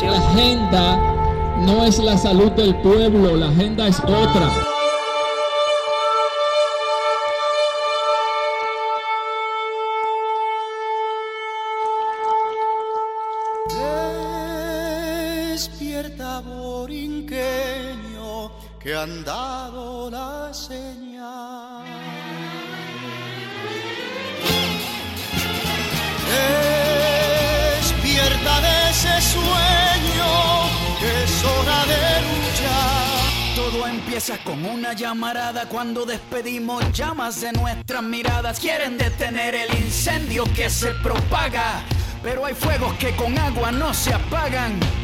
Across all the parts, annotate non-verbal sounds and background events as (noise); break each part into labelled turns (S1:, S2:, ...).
S1: La agenda no es la salud del pueblo, la agenda es otra.
S2: Despierta, borinqueño, que han dado
S3: con una llamarada cuando despedimos llamas de nuestras miradas. Quieren detener el incendio que se propaga, pero hay fuegos que con agua no se apagan.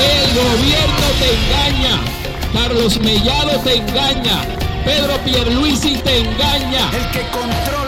S1: El gobierno te engaña. Carlos Mellado te engaña. Pedro Pierluisi te engaña.
S3: El que controla,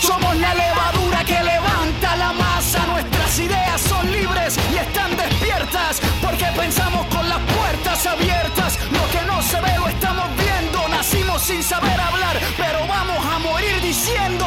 S3: Somos la levadura que levanta la masa. Nuestras ideas son libres y están despiertas porque pensamos con las puertas abiertas. Lo que no se ve lo estamos viendo. Nacimos sin saber hablar, pero vamos a morir diciendo.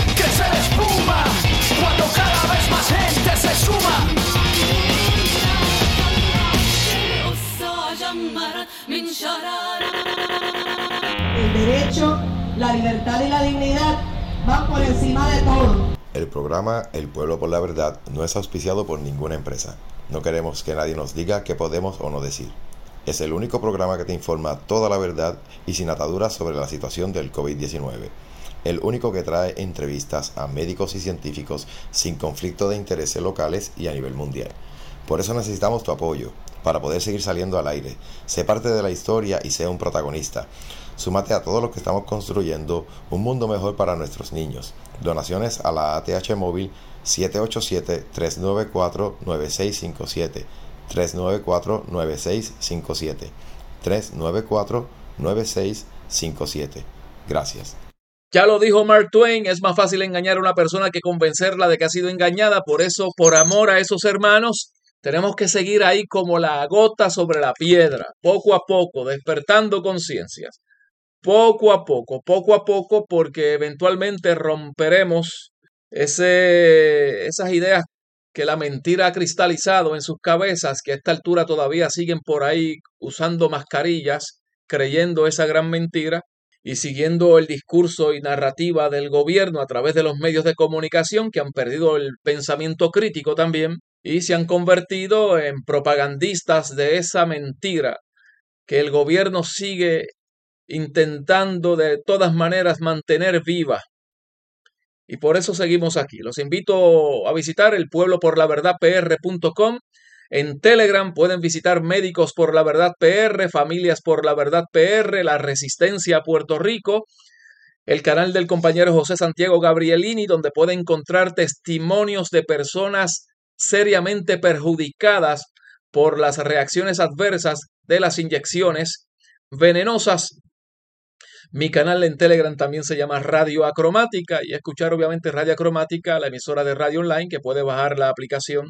S3: Crece la ola, crece la espuma, cuando cada vez más gente se suma.
S4: El derecho, la libertad y la dignidad van por encima de todo.
S5: El programa El Pueblo por la Verdad no es auspiciado por ninguna empresa. No queremos que nadie nos diga qué podemos o no decir. Es el único programa que te informa toda la verdad y sin ataduras sobre la situación del COVID-19. El único que trae entrevistas a médicos y científicos sin conflicto de intereses locales y a nivel mundial. Por eso necesitamos tu apoyo, para poder seguir saliendo al aire. Sé parte de la historia y sea un protagonista. Súmate a todos los que estamos construyendo un mundo mejor para nuestros niños. Donaciones a la ATH móvil 787-394-9657. 394-9657. 394-9657. Gracias.
S1: Ya lo dijo Mark Twain, es más fácil engañar a una persona que convencerla de que ha sido engañada. Por eso, por amor a esos hermanos, tenemos que seguir ahí como la gota sobre la piedra, poco a poco, despertando conciencias. Poco a poco, poco a poco, porque eventualmente romperemos ese, esas ideas que la mentira ha cristalizado en sus cabezas, que a esta altura todavía siguen por ahí usando mascarillas, creyendo esa gran mentira y siguiendo el discurso y narrativa del gobierno a través de los medios de comunicación que han perdido el pensamiento crítico también y se han convertido en propagandistas de esa mentira que el gobierno sigue intentando de todas maneras mantener viva. Y por eso seguimos aquí. Los invito a visitar el pueblo por la verdad pr.com. En Telegram pueden visitar Médicos por la Verdad PR, Familias por la Verdad PR, La Resistencia a Puerto Rico, el canal del compañero José Santiago Gabrielini, donde puede encontrar testimonios de personas seriamente perjudicadas por las reacciones adversas de las inyecciones venenosas. Mi canal en Telegram también se llama Radio Acromática y escuchar obviamente Radio Acromática, la emisora de radio online que puede bajar la aplicación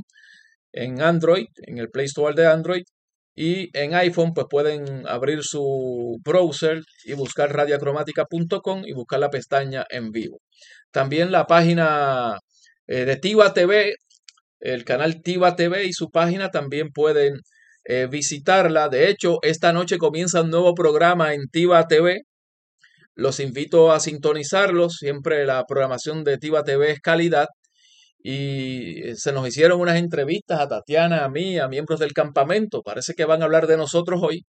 S1: en Android, en el Play Store de Android y en iPhone pues pueden abrir su browser y buscar radiacromática.com y buscar la pestaña en vivo. También la página eh, de Tiva TV, el canal Tiva TV y su página también pueden eh, visitarla. De hecho, esta noche comienza un nuevo programa en Tiva TV. Los invito a sintonizarlos. Siempre la programación de Tiva TV es calidad. Y se nos hicieron unas entrevistas a Tatiana, a mí, a miembros del campamento. Parece que van a hablar de nosotros hoy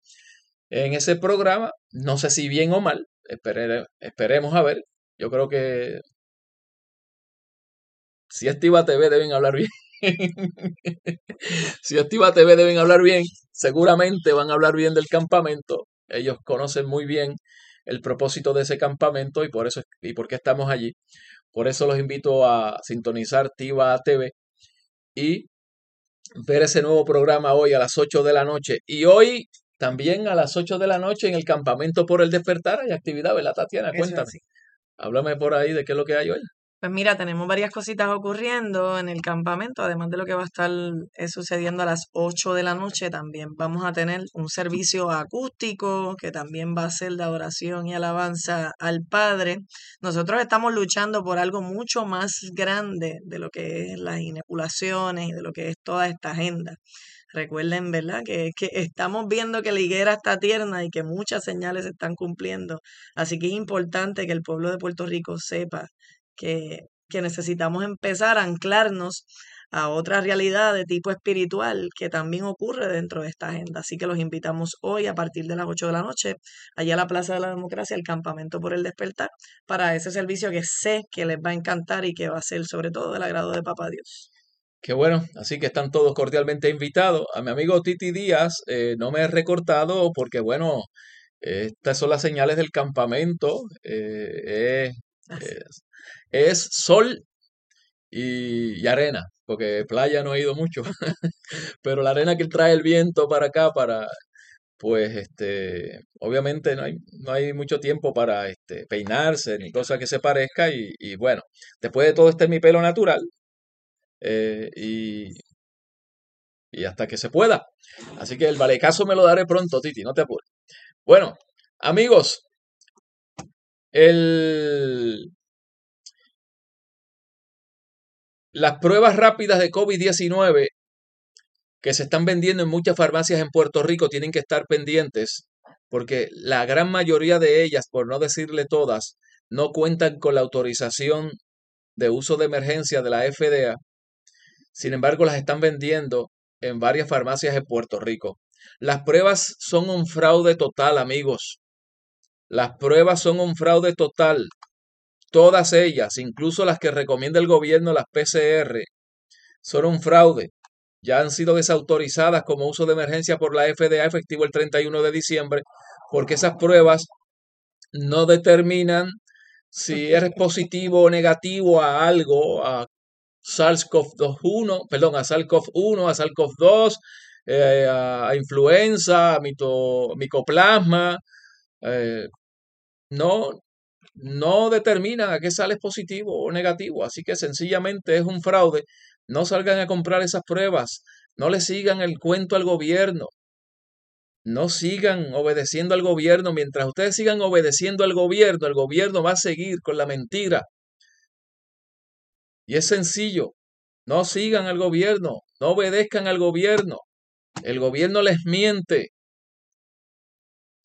S1: en ese programa. No sé si bien o mal. esperemos a ver. Yo creo que si es Tiva TV deben hablar bien. (laughs) si Activa TV deben hablar bien, seguramente van a hablar bien del campamento. Ellos conocen muy bien el propósito de ese campamento y por eso y por qué estamos allí. Por eso los invito a sintonizar Tiva TV y ver ese nuevo programa hoy a las 8 de la noche. Y hoy también a las 8 de la noche en el campamento por el despertar hay actividad, ¿verdad, Tatiana? Cuéntame. Háblame por ahí de qué es lo que hay hoy.
S6: Pues mira, tenemos varias cositas ocurriendo en el campamento, además de lo que va a estar eh, sucediendo a las 8 de la noche, también vamos a tener un servicio acústico que también va a ser de adoración y alabanza al Padre. Nosotros estamos luchando por algo mucho más grande de lo que es las inoculaciones y de lo que es toda esta agenda. Recuerden, ¿verdad? Que, que estamos viendo que la higuera está tierna y que muchas señales se están cumpliendo. Así que es importante que el pueblo de Puerto Rico sepa que, que necesitamos empezar a anclarnos a otra realidad de tipo espiritual que también ocurre dentro de esta agenda. Así que los invitamos hoy a partir de las 8 de la noche, allá a la Plaza de la Democracia, el Campamento por el Despertar, para ese servicio que sé que les va a encantar y que va a ser sobre todo del agrado de Papá Dios.
S1: Qué bueno, así que están todos cordialmente invitados. A mi amigo Titi Díaz eh, no me he recortado porque, bueno, estas son las señales del campamento. Eh, es sol y, arena, porque playa no he ido mucho, (laughs) pero la arena que trae el viento para acá, para, pues, este, obviamente no hay, no hay mucho tiempo para este, peinarse ni cosa que se parezca y, bueno, después de todo este es mi pelo natural eh, y, y hasta que se pueda. Así que el valecazo me lo daré pronto, Titi, no te apures. Bueno, amigos, Las pruebas rápidas de COVID-19 que se están vendiendo en muchas farmacias en Puerto Rico tienen que estar pendientes porque la gran mayoría de ellas, por no decirle todas, no cuentan con la autorización de uso de emergencia de la FDA. Sin embargo, las están vendiendo en varias farmacias en Puerto Rico. Las pruebas son un fraude total, amigos. Las pruebas son un fraude total. Todas ellas, incluso las que recomienda el gobierno, las PCR, son un fraude. Ya han sido desautorizadas como uso de emergencia por la FDA efectivo el 31 de diciembre, porque esas pruebas no determinan si eres positivo o negativo a algo, a SARS-CoV-2, perdón, a SARS-CoV-1, a SARS-CoV-2, eh, a, influenza, a micoplasma. Eh, no, no determinan a qué sales positivo o negativo. Así que sencillamente es un fraude. No salgan a comprar esas pruebas. No le sigan el cuento al gobierno. No sigan obedeciendo al gobierno. Mientras ustedes sigan obedeciendo al gobierno, el gobierno va a seguir con la mentira. Y es sencillo. No sigan al gobierno. No obedezcan al gobierno. El gobierno les miente.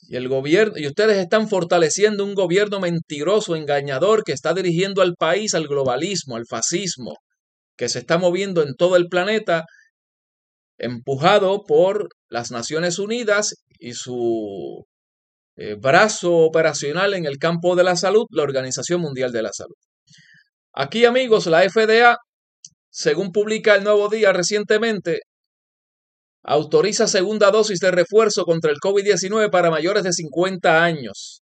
S1: Y el gobierno, y ustedes están fortaleciendo un gobierno mentiroso, engañador, que está dirigiendo al país al globalismo, al fascismo, que se está moviendo en todo el planeta, empujado por las Naciones Unidas y su eh, brazo operacional en el campo de la salud, la Organización Mundial de la Salud. Aquí, amigos, la FDA, según publica el Nuevo Día recientemente, autoriza segunda dosis de refuerzo contra el COVID-19 para mayores de 50 años.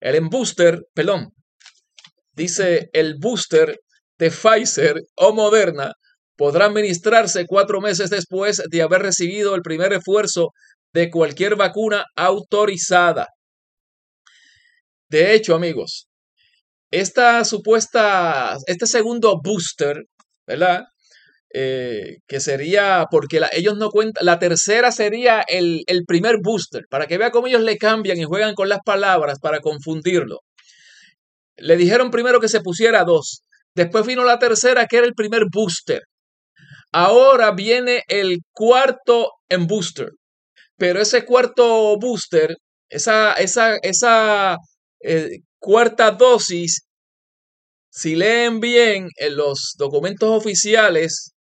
S1: El booster, perdón, dice el booster de Pfizer o Moderna podrá administrarse cuatro meses después de haber recibido el primer refuerzo de cualquier vacuna autorizada. De hecho, amigos, esta supuesta, este segundo booster, ¿verdad? Eh, que sería, porque ellos no cuentan, la tercera sería el, el primer booster, para que vea cómo ellos le cambian y juegan con las palabras para confundirlo. Le dijeron primero que se pusiera dos, después vino la tercera que era el primer booster. Ahora viene el cuarto en booster, pero ese cuarto booster, esa, esa, esa eh, cuarta dosis, si leen bien en los documentos oficiales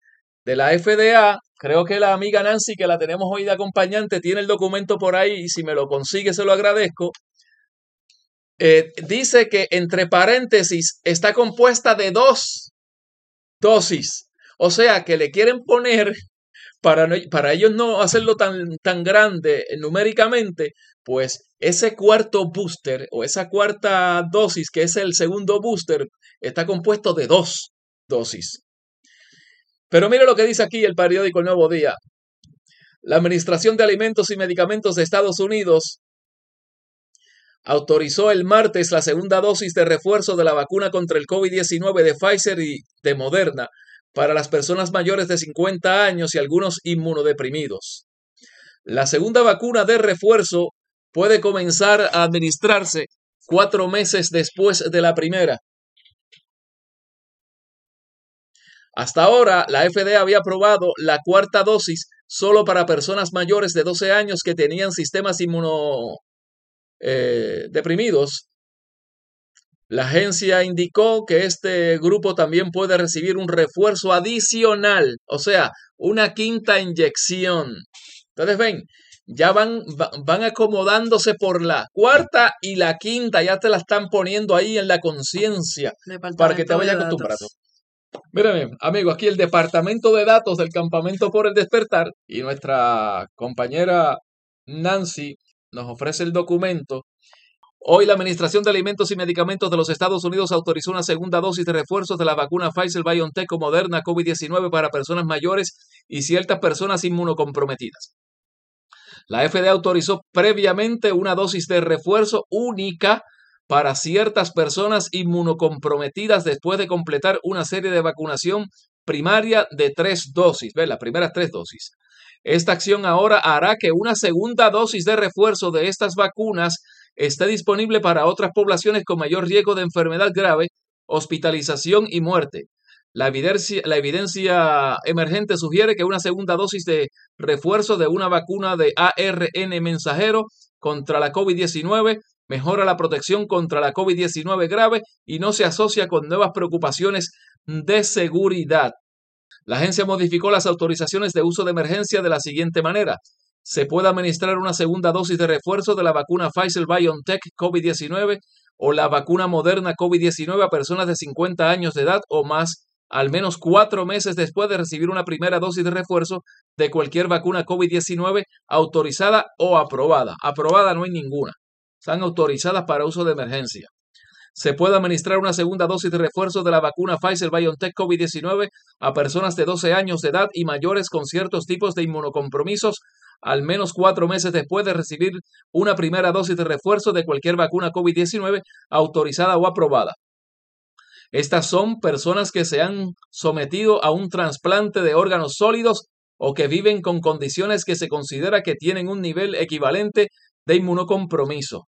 S1: de la FDA, creo que la amiga Nancy, que la tenemos hoy de acompañante, tiene el documento por ahí y si me lo consigue se lo agradezco. Eh, dice que entre paréntesis está compuesta de dos dosis. O sea que le quieren poner, para, para ellos no hacerlo tan, tan grande numéricamente, pues ese cuarto booster o esa cuarta dosis, que es el segundo booster, está compuesto de dos dosis. Pero mire lo que dice aquí el periódico El Nuevo Día. La Administración de Alimentos y Medicamentos de Estados Unidos autorizó el martes la segunda dosis de refuerzo de la vacuna contra el COVID-19 de Pfizer y de Moderna para las personas mayores de 50 años y algunos inmunodeprimidos. La segunda vacuna de refuerzo puede comenzar a administrarse cuatro meses después de la primera. Hasta ahora, la FDA había aprobado la cuarta dosis solo para personas mayores de 12 años que tenían sistemas inmunodeprimidos la agencia indicó que este grupo también puede recibir un refuerzo adicional, o sea, una quinta inyección. Ustedes ven, ya van, van acomodándose por la cuarta y la quinta, ya te la están poniendo ahí en la conciencia para que te vaya acostumbrando. Miren, amigo, aquí el departamento de datos del campamento por el despertar y nuestra compañera Nancy nos ofrece el documento Hoy la Administración de Alimentos y Medicamentos de los Estados Unidos autorizó una segunda dosis de refuerzos de la vacuna Pfizer BioNTech o Moderna COVID-19 para personas mayores y ciertas personas inmunocomprometidas. La FDA autorizó previamente una dosis de refuerzo única para ciertas personas inmunocomprometidas después de completar una serie de vacunación primaria de tres dosis, ¿ves? Las primeras tres dosis. Esta acción ahora hará que una segunda dosis de refuerzo de estas vacunas está disponible para otras poblaciones con mayor riesgo de enfermedad grave, hospitalización y muerte. La evidencia, la evidencia, emergente sugiere que una segunda dosis de refuerzo de una vacuna de ARN mensajero contra la COVID-19 mejora la protección contra la COVID-19 grave y no se asocia con nuevas preocupaciones de seguridad. La agencia modificó las autorizaciones de uso de emergencia de la siguiente manera se puede administrar una segunda dosis de refuerzo de la vacuna Pfizer BioNTech COVID-19 o la vacuna moderna COVID-19 a personas de 50 años de edad o más, al menos cuatro meses después de recibir una primera dosis de refuerzo de cualquier vacuna COVID-19 autorizada o aprobada. Aprobada no hay ninguna. Están autorizadas para uso de emergencia. Se puede administrar una segunda dosis de refuerzo de la vacuna Pfizer BioNTech COVID-19 a personas de 12 años de edad y mayores con ciertos tipos de inmunocompromisos al menos cuatro meses después de recibir una primera dosis de refuerzo de cualquier vacuna COVID-19 autorizada o aprobada. Estas son personas que se han sometido a un trasplante de órganos sólidos o que viven con condiciones que se considera que tienen un nivel equivalente de inmunocompromiso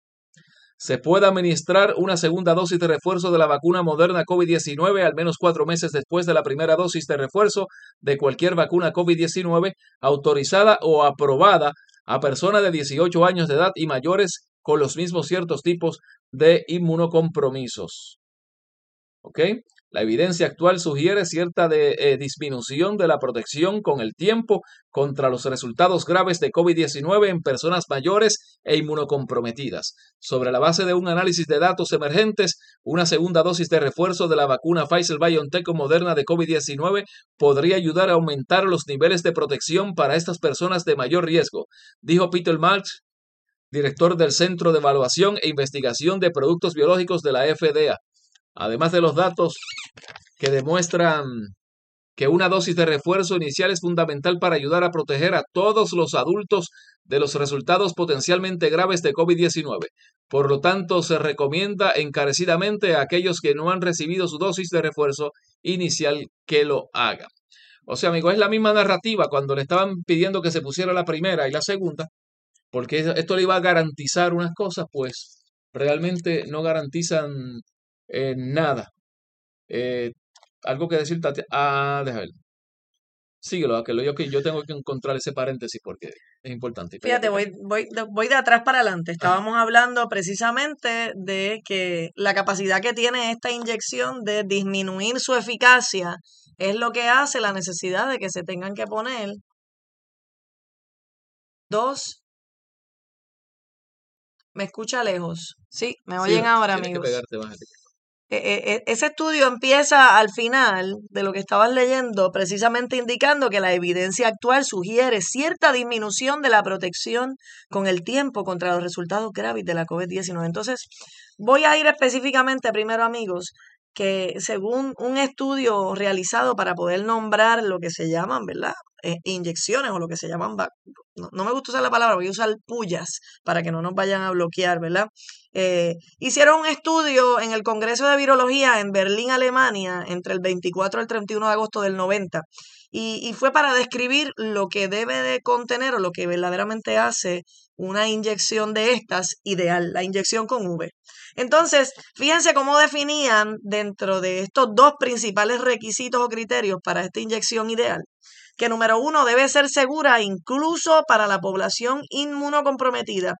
S1: se puede administrar una segunda dosis de refuerzo de la vacuna moderna COVID-19 al menos cuatro meses después de la primera dosis de refuerzo de cualquier vacuna COVID-19 autorizada o aprobada a personas de 18 años de edad y mayores con los mismos ciertos tipos de inmunocompromisos. ¿Ok? La evidencia actual sugiere cierta eh, disminución de la protección con el tiempo contra los resultados graves de COVID-19 en personas mayores e inmunocomprometidas. Sobre la base de un análisis de datos emergentes, una segunda dosis de refuerzo de la vacuna Pfizer BioNTech o Moderna de COVID-19 podría ayudar a aumentar los niveles de protección para estas personas de mayor riesgo, dijo Peter Marks, director del Centro de Evaluación e Investigación de Productos Biológicos de la FDA. Además de los datos que demuestran que una dosis de refuerzo inicial es fundamental para ayudar a proteger a todos los adultos de los resultados potencialmente graves de COVID-19. Por lo tanto, se recomienda encarecidamente a aquellos que no han recibido su dosis de refuerzo inicial que lo hagan. O sea, amigo, es la misma narrativa cuando le estaban pidiendo que se pusiera la primera y la segunda, porque esto le iba a garantizar unas cosas, pues realmente no garantizan eh, nada. Eh, algo que decir, Tatiana. Ah, déjame ver. Síguelo, que lo yo, yo tengo que encontrar ese paréntesis porque es importante.
S6: Fíjate, voy, voy, voy de atrás para adelante. Estábamos hablando precisamente de que la capacidad que tiene esta inyección de disminuir su eficacia es lo que hace la necesidad de que se tengan que poner dos. ¿Me escucha lejos? Sí, me
S1: Sí,
S6: oyen ahora,
S1: tienes que
S6: amigos.
S1: pegarte
S6: ese estudio empieza al final de lo que estabas leyendo, precisamente indicando que la evidencia actual sugiere cierta disminución de la protección con el tiempo contra los resultados graves de la COVID-19. Entonces, voy a ir específicamente primero, amigos, que según un estudio realizado para poder nombrar lo que se llaman, ¿verdad? Eh, inyecciones o lo que se llaman, no, no me gusta usar la palabra, voy a usar pullas para que no nos vayan a bloquear, ¿verdad? Eh, hicieron un estudio en el Congreso de Virología en Berlín, Alemania, entre el 24 y el 31 de agosto del 90. Y, y fue para describir lo que debe de contener o lo que verdaderamente hace una inyección de estas ideal, la inyección con V. Entonces, fíjense cómo definían dentro de estos dos principales requisitos o criterios para esta inyección ideal que número uno debe ser segura incluso para la población inmunocomprometida.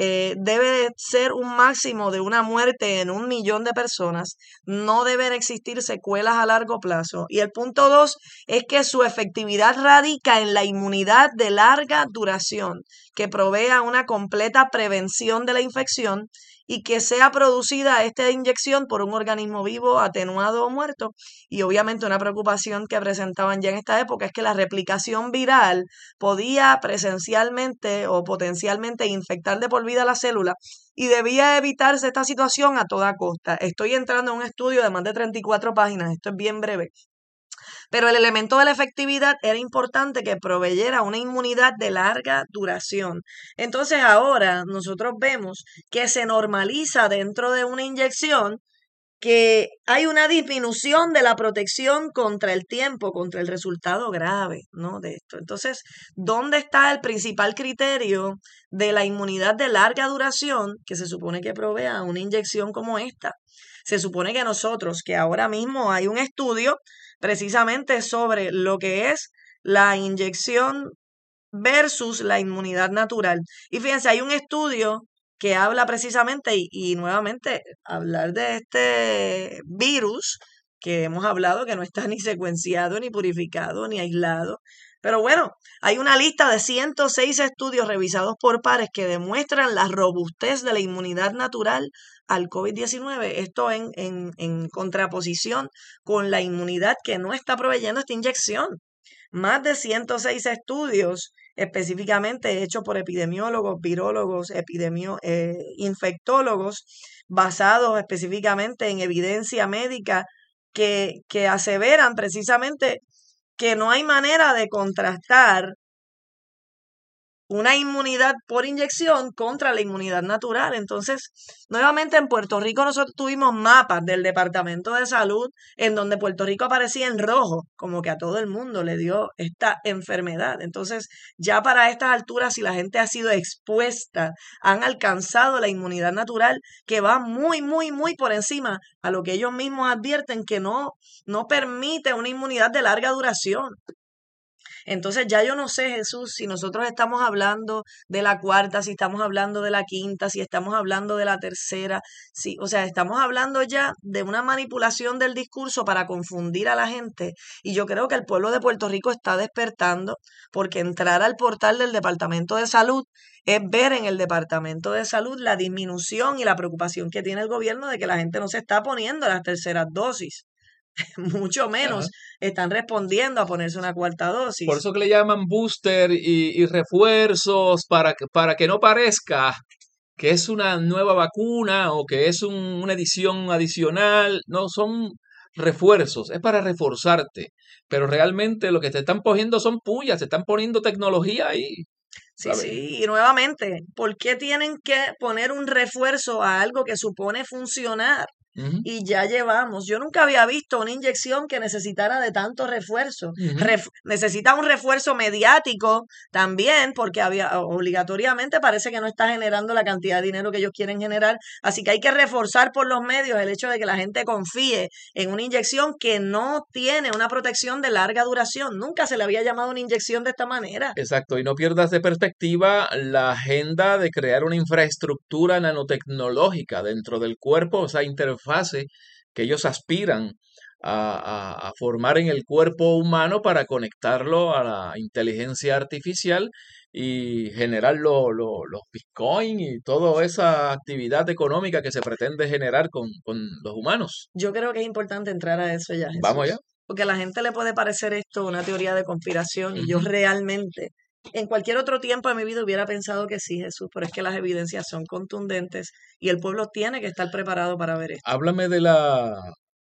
S6: Eh, debe de ser un máximo de una muerte en un millón de personas. No deben existir secuelas a largo plazo. Y el punto dos es que su efectividad radica en la inmunidad de larga duración, que provea una completa prevención de la infección y que sea producida esta inyección por un organismo vivo, atenuado o muerto. Y obviamente una preocupación que presentaban ya en esta época es que la replicación viral podía presencialmente o potencialmente infectar de por vida la célula y debía evitarse esta situación a toda costa. Estoy entrando en un estudio de más de 34 páginas, esto es bien breve. Pero el elemento de la efectividad era importante que proveyera una inmunidad de larga duración. Entonces ahora nosotros vemos que se normaliza dentro de una inyección que hay una disminución de la protección contra el tiempo, contra el resultado grave, ¿no? De esto. Entonces, ¿dónde está el principal criterio de la inmunidad de larga duración que se supone que provea una inyección como esta? Se supone que nosotros, que ahora mismo hay un estudio precisamente sobre lo que es la inyección versus la inmunidad natural. Y fíjense, hay un estudio que habla precisamente, y, y nuevamente, hablar de este virus que hemos hablado que no está ni secuenciado, ni purificado, ni aislado. Pero bueno, hay una lista de 106 estudios revisados por pares que demuestran la robustez de la inmunidad natural al COVID-19. Esto en, en, en contraposición con la inmunidad que no está proveyendo esta inyección. Más de 106 estudios específicamente hechos por epidemiólogos, virólogos, epidemio, eh, infectólogos, basados específicamente en evidencia médica que, que aseveran precisamente que no hay manera de contrastar una inmunidad por inyección contra la inmunidad natural. Entonces, nuevamente en Puerto Rico nosotros tuvimos mapas del Departamento de Salud en donde Puerto Rico aparecía en rojo, como que a todo el mundo le dio esta enfermedad. Entonces, ya para estas alturas, si la gente ha sido expuesta, han alcanzado la inmunidad natural que va muy, muy, muy por encima a lo que ellos mismos advierten que no, no permite una inmunidad de larga duración. Entonces ya yo no sé, Jesús, si nosotros estamos hablando de la cuarta, si estamos hablando de la quinta, si estamos hablando de la tercera, si, o sea, estamos hablando ya de una manipulación del discurso para confundir a la gente. Y yo creo que el pueblo de Puerto Rico está despertando porque entrar al portal del Departamento de Salud es ver en el Departamento de Salud la disminución y la preocupación que tiene el gobierno de que la gente no se está poniendo las terceras dosis. (laughs) mucho menos están respondiendo a ponerse una cuarta dosis.
S1: Por eso que le llaman booster y, y refuerzos para que, para que no parezca que es una nueva vacuna o que es un- una edición adicional. No, son refuerzos, es para reforzarte. Pero realmente lo que te están poniendo son pullas, te están poniendo tecnología ahí.
S6: Sí, sí, y nuevamente, ¿por qué tienen que poner un refuerzo a algo que supone funcionar? Y ya llevamos. Yo nunca había visto una inyección que necesitara de tanto refuerzo. Ref- necesita un refuerzo mediático también, porque había, obligatoriamente parece que no está generando la cantidad de dinero que ellos quieren generar. Así que hay que reforzar por los medios el hecho de que la gente confíe en una inyección que no tiene una protección de larga duración. Nunca se le había llamado una inyección de esta manera.
S1: Exacto, y no pierdas de perspectiva la agenda de crear una infraestructura nanotecnológica dentro del cuerpo, esa interfase que ellos aspiran a, a- a formar en el cuerpo humano para conectarlo a la inteligencia artificial y generar lo- lo- los bitcoin y toda esa actividad económica que se pretende generar con, con los humanos.
S6: Yo creo que es importante entrar a eso ya. Jesús.
S1: Vamos allá.
S6: Porque a la gente le puede parecer esto una teoría de conspiración y yo realmente en cualquier otro tiempo de mi vida hubiera pensado que sí, Jesús, pero es que las evidencias son contundentes y el pueblo tiene que estar preparado para ver esto.
S1: Háblame de la,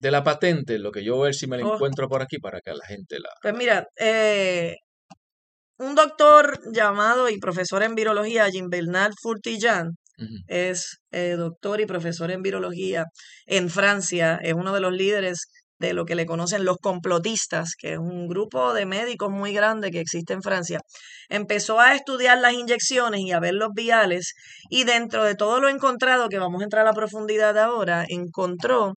S1: de la patente, lo que yo voy a ver si me la
S6: Oh.
S1: encuentro por aquí para que la gente la...
S6: Pues mira, eh, un doctor llamado y profesor en virología, Jean Bernard Furtillán,
S1: Ujú.
S6: es eh, doctor y profesor en virología en Francia, es uno de los líderes de lo que le conocen los complotistas, que es un grupo de médicos muy grande que existe en Francia. Empezó a estudiar las inyecciones y a ver los viales y dentro de todo lo encontrado, que vamos a entrar a la profundidad ahora, encontró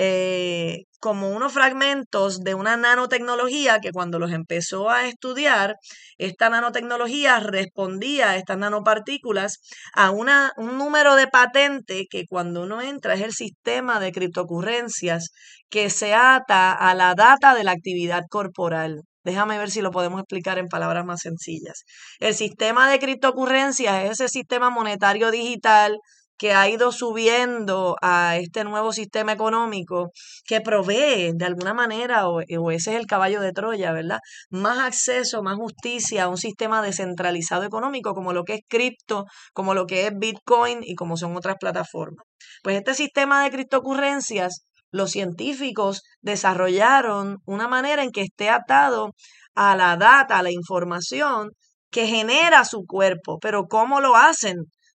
S6: eh, como unos fragmentos de una nanotecnología que cuando los empezó a estudiar, esta nanotecnología respondía a estas nanopartículas a una, un número de patente que cuando uno entra es el sistema de criptocurrencias que se ata a la data de la actividad corporal. Déjame ver si lo podemos explicar en palabras más sencillas. El sistema de criptocurrencias es ese sistema monetario digital que ha ido subiendo a este nuevo sistema económico que provee de alguna manera, o, o ese es el caballo de Troya, ¿verdad? Más acceso, más justicia a un sistema descentralizado económico como lo que es cripto, como lo que es Bitcoin y como son otras plataformas. Pues este sistema de criptocurrencias, los científicos desarrollaron una manera en que esté atado a la data, a la información que genera su cuerpo. Pero ¿cómo lo hacen?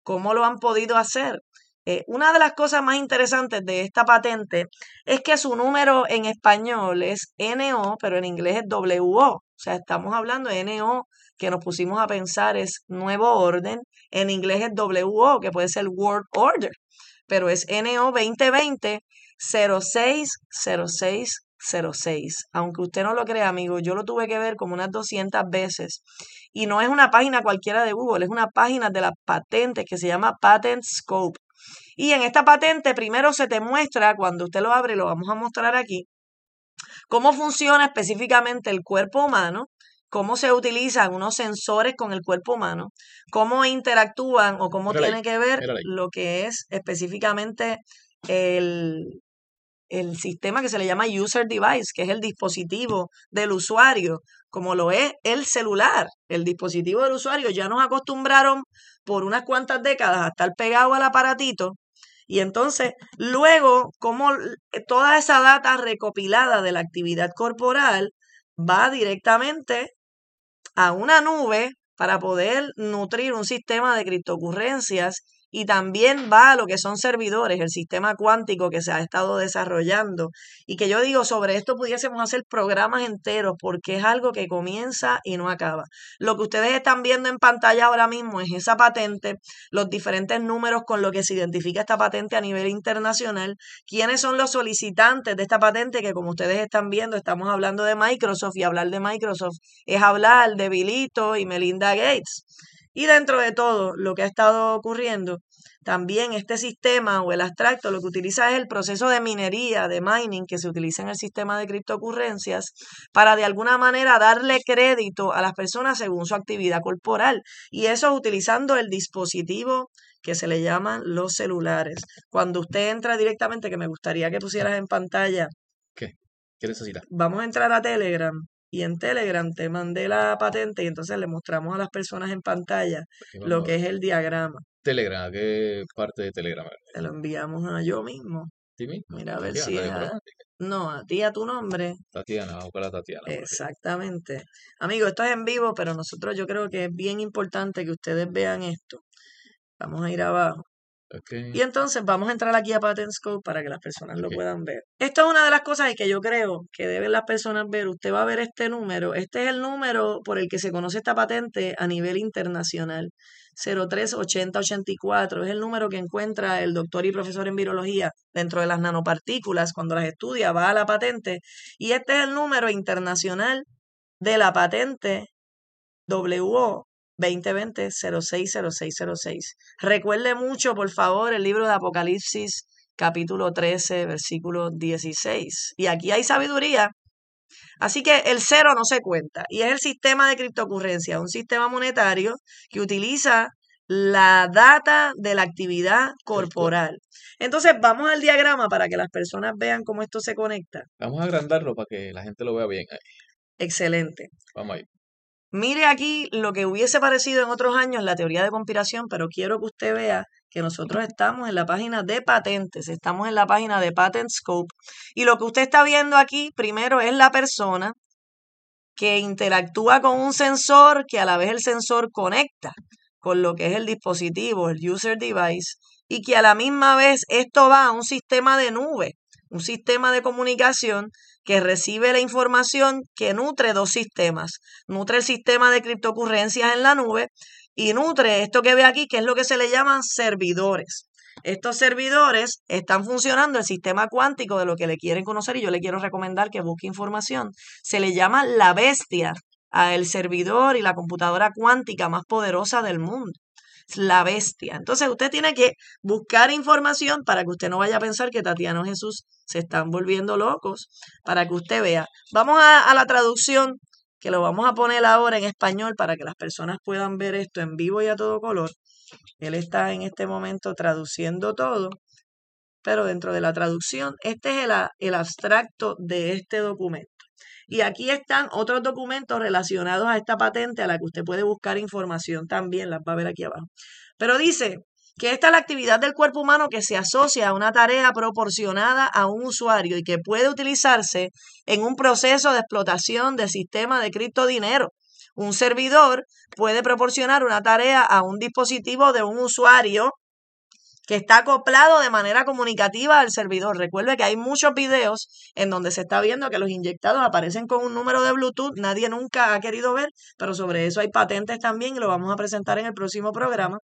S6: ¿Cómo lo han podido hacer? Eh, una de las cosas más interesantes de esta patente es que su número en español es NO, pero en inglés es WO. O sea, estamos hablando de NO, que nos pusimos a pensar es nuevo orden. En inglés es WO, que puede ser World Order, pero es NO 2020 060606. Aunque usted no lo crea, amigo, yo lo tuve que ver como unas 200 veces. Y no es una página cualquiera de Google, es una página de las patentes que se llama Patent Scope. Y en esta patente primero se te muestra, cuando usted lo abre, lo vamos a mostrar aquí, cómo funciona específicamente el cuerpo humano, cómo se utilizan unos sensores con el cuerpo humano, cómo interactúan o cómo
S1: ahí,
S6: tiene que ver lo que es específicamente el, el sistema que se le llama user device, que es el dispositivo del usuario, como lo es el celular, el dispositivo del usuario. Ya nos acostumbraron por unas cuantas décadas a estar pegado al aparatito. Y entonces, luego, como toda esa data recopilada de la actividad corporal va directamente a una nube para poder nutrir un sistema de criptocurrencias y también va a lo que son servidores, el sistema cuántico que se ha estado desarrollando y que yo digo sobre esto pudiésemos hacer programas enteros porque es algo que comienza y no acaba. Lo que ustedes están viendo en pantalla ahora mismo es esa patente, los diferentes números con los que se identifica esta patente a nivel internacional, quiénes son los solicitantes de esta patente que como ustedes están viendo estamos hablando de Microsoft y hablar de Microsoft es hablar de Bilito y Melinda Gates. Y dentro de todo lo que ha estado ocurriendo, también este sistema o el abstracto lo que utiliza es el proceso de minería, de mining que se utiliza en el sistema de criptocurrencias para de alguna manera darle crédito a las personas según su actividad corporal. Y eso utilizando el dispositivo que se le llaman los celulares. Cuando usted entra directamente, que me gustaría que pusieras en pantalla.
S1: ¿Qué? ¿Qué necesita?
S6: Vamos a entrar a Telegram y en Telegram te mandé la patente y entonces le mostramos a las personas en pantalla lo que es el diagrama.
S1: Telegram, ¿a qué parte de Telegram?
S6: Te lo enviamos a yo mismo.
S1: ¿Sí mismo?
S6: Mira a ver
S1: Tatiana,
S6: si es a-. No, a ti, a tu nombre.
S1: Tatiana, buscar a Tatiana.
S6: Exactamente. Amigo, esto es en vivo, pero nosotros yo creo que es bien importante que ustedes vean esto. Vamos a ir abajo. Y entonces vamos a entrar aquí a Patent Scope para que las personas lo puedan ver. Esto es una de las cosas que yo creo que deben las personas ver. Usted va a ver este número. Este es el número por el que se conoce esta patente a nivel internacional. 038084 es el número que encuentra el doctor y profesor en virología dentro de las nanopartículas cuando las estudia, va a la patente. Y este es el número internacional de la patente WO 2020-060606. Recuerde mucho, por favor, el libro de Apocalipsis, capítulo 13, versículo 16. Y aquí hay sabiduría. Así que el cero no se cuenta. Y es el sistema de criptocurrencia, un sistema monetario que utiliza la data de la actividad corporal. Entonces, vamos al diagrama para que las personas vean cómo esto se conecta.
S1: Vamos a agrandarlo para que la gente lo vea bien. ahí.
S6: Excelente.
S1: Vamos ahí.
S6: Mire aquí lo que hubiese parecido en otros años la teoría de conspiración, pero quiero que usted vea que nosotros estamos en la página de patentes, estamos en la página de Patent Scope y lo que usted está viendo aquí primero es la persona que interactúa con un sensor que a la vez el sensor conecta con lo que es el dispositivo, el user device, y que a la misma vez esto va a un sistema de nube, un sistema de comunicación que recibe la información que nutre dos sistemas. Nutre el sistema de criptocurrencias en la nube y nutre esto que ve aquí, que es lo que se le llaman servidores. Estos servidores están funcionando el sistema cuántico de lo que le quieren conocer y yo le quiero recomendar que busque información. Se le llama la bestia a el servidor y la computadora cuántica más poderosa del mundo. La bestia. Entonces usted tiene que buscar información para que usted no vaya a pensar que Tatiana o Jesús se están volviendo locos, para que usted vea. Vamos a, a la traducción, que lo vamos a poner ahora en español para que las personas puedan ver esto en vivo y a todo color. Él está en este momento traduciendo todo, pero dentro de la traducción, este es el, el abstracto de este documento. Y aquí están otros documentos relacionados a esta patente a la que usted puede buscar información también, las va a ver aquí abajo. Pero dice que esta es la actividad del cuerpo humano que se asocia a una tarea proporcionada a un usuario y que puede utilizarse en un proceso de explotación del sistema de criptodinero. Un servidor puede proporcionar una tarea a un dispositivo de un usuario que está acoplado de manera comunicativa al servidor. Recuerde que hay muchos videos en donde se está viendo que los inyectados aparecen con un número de Bluetooth, nadie nunca ha querido ver, pero sobre eso hay patentes también y lo vamos a presentar en el próximo programa.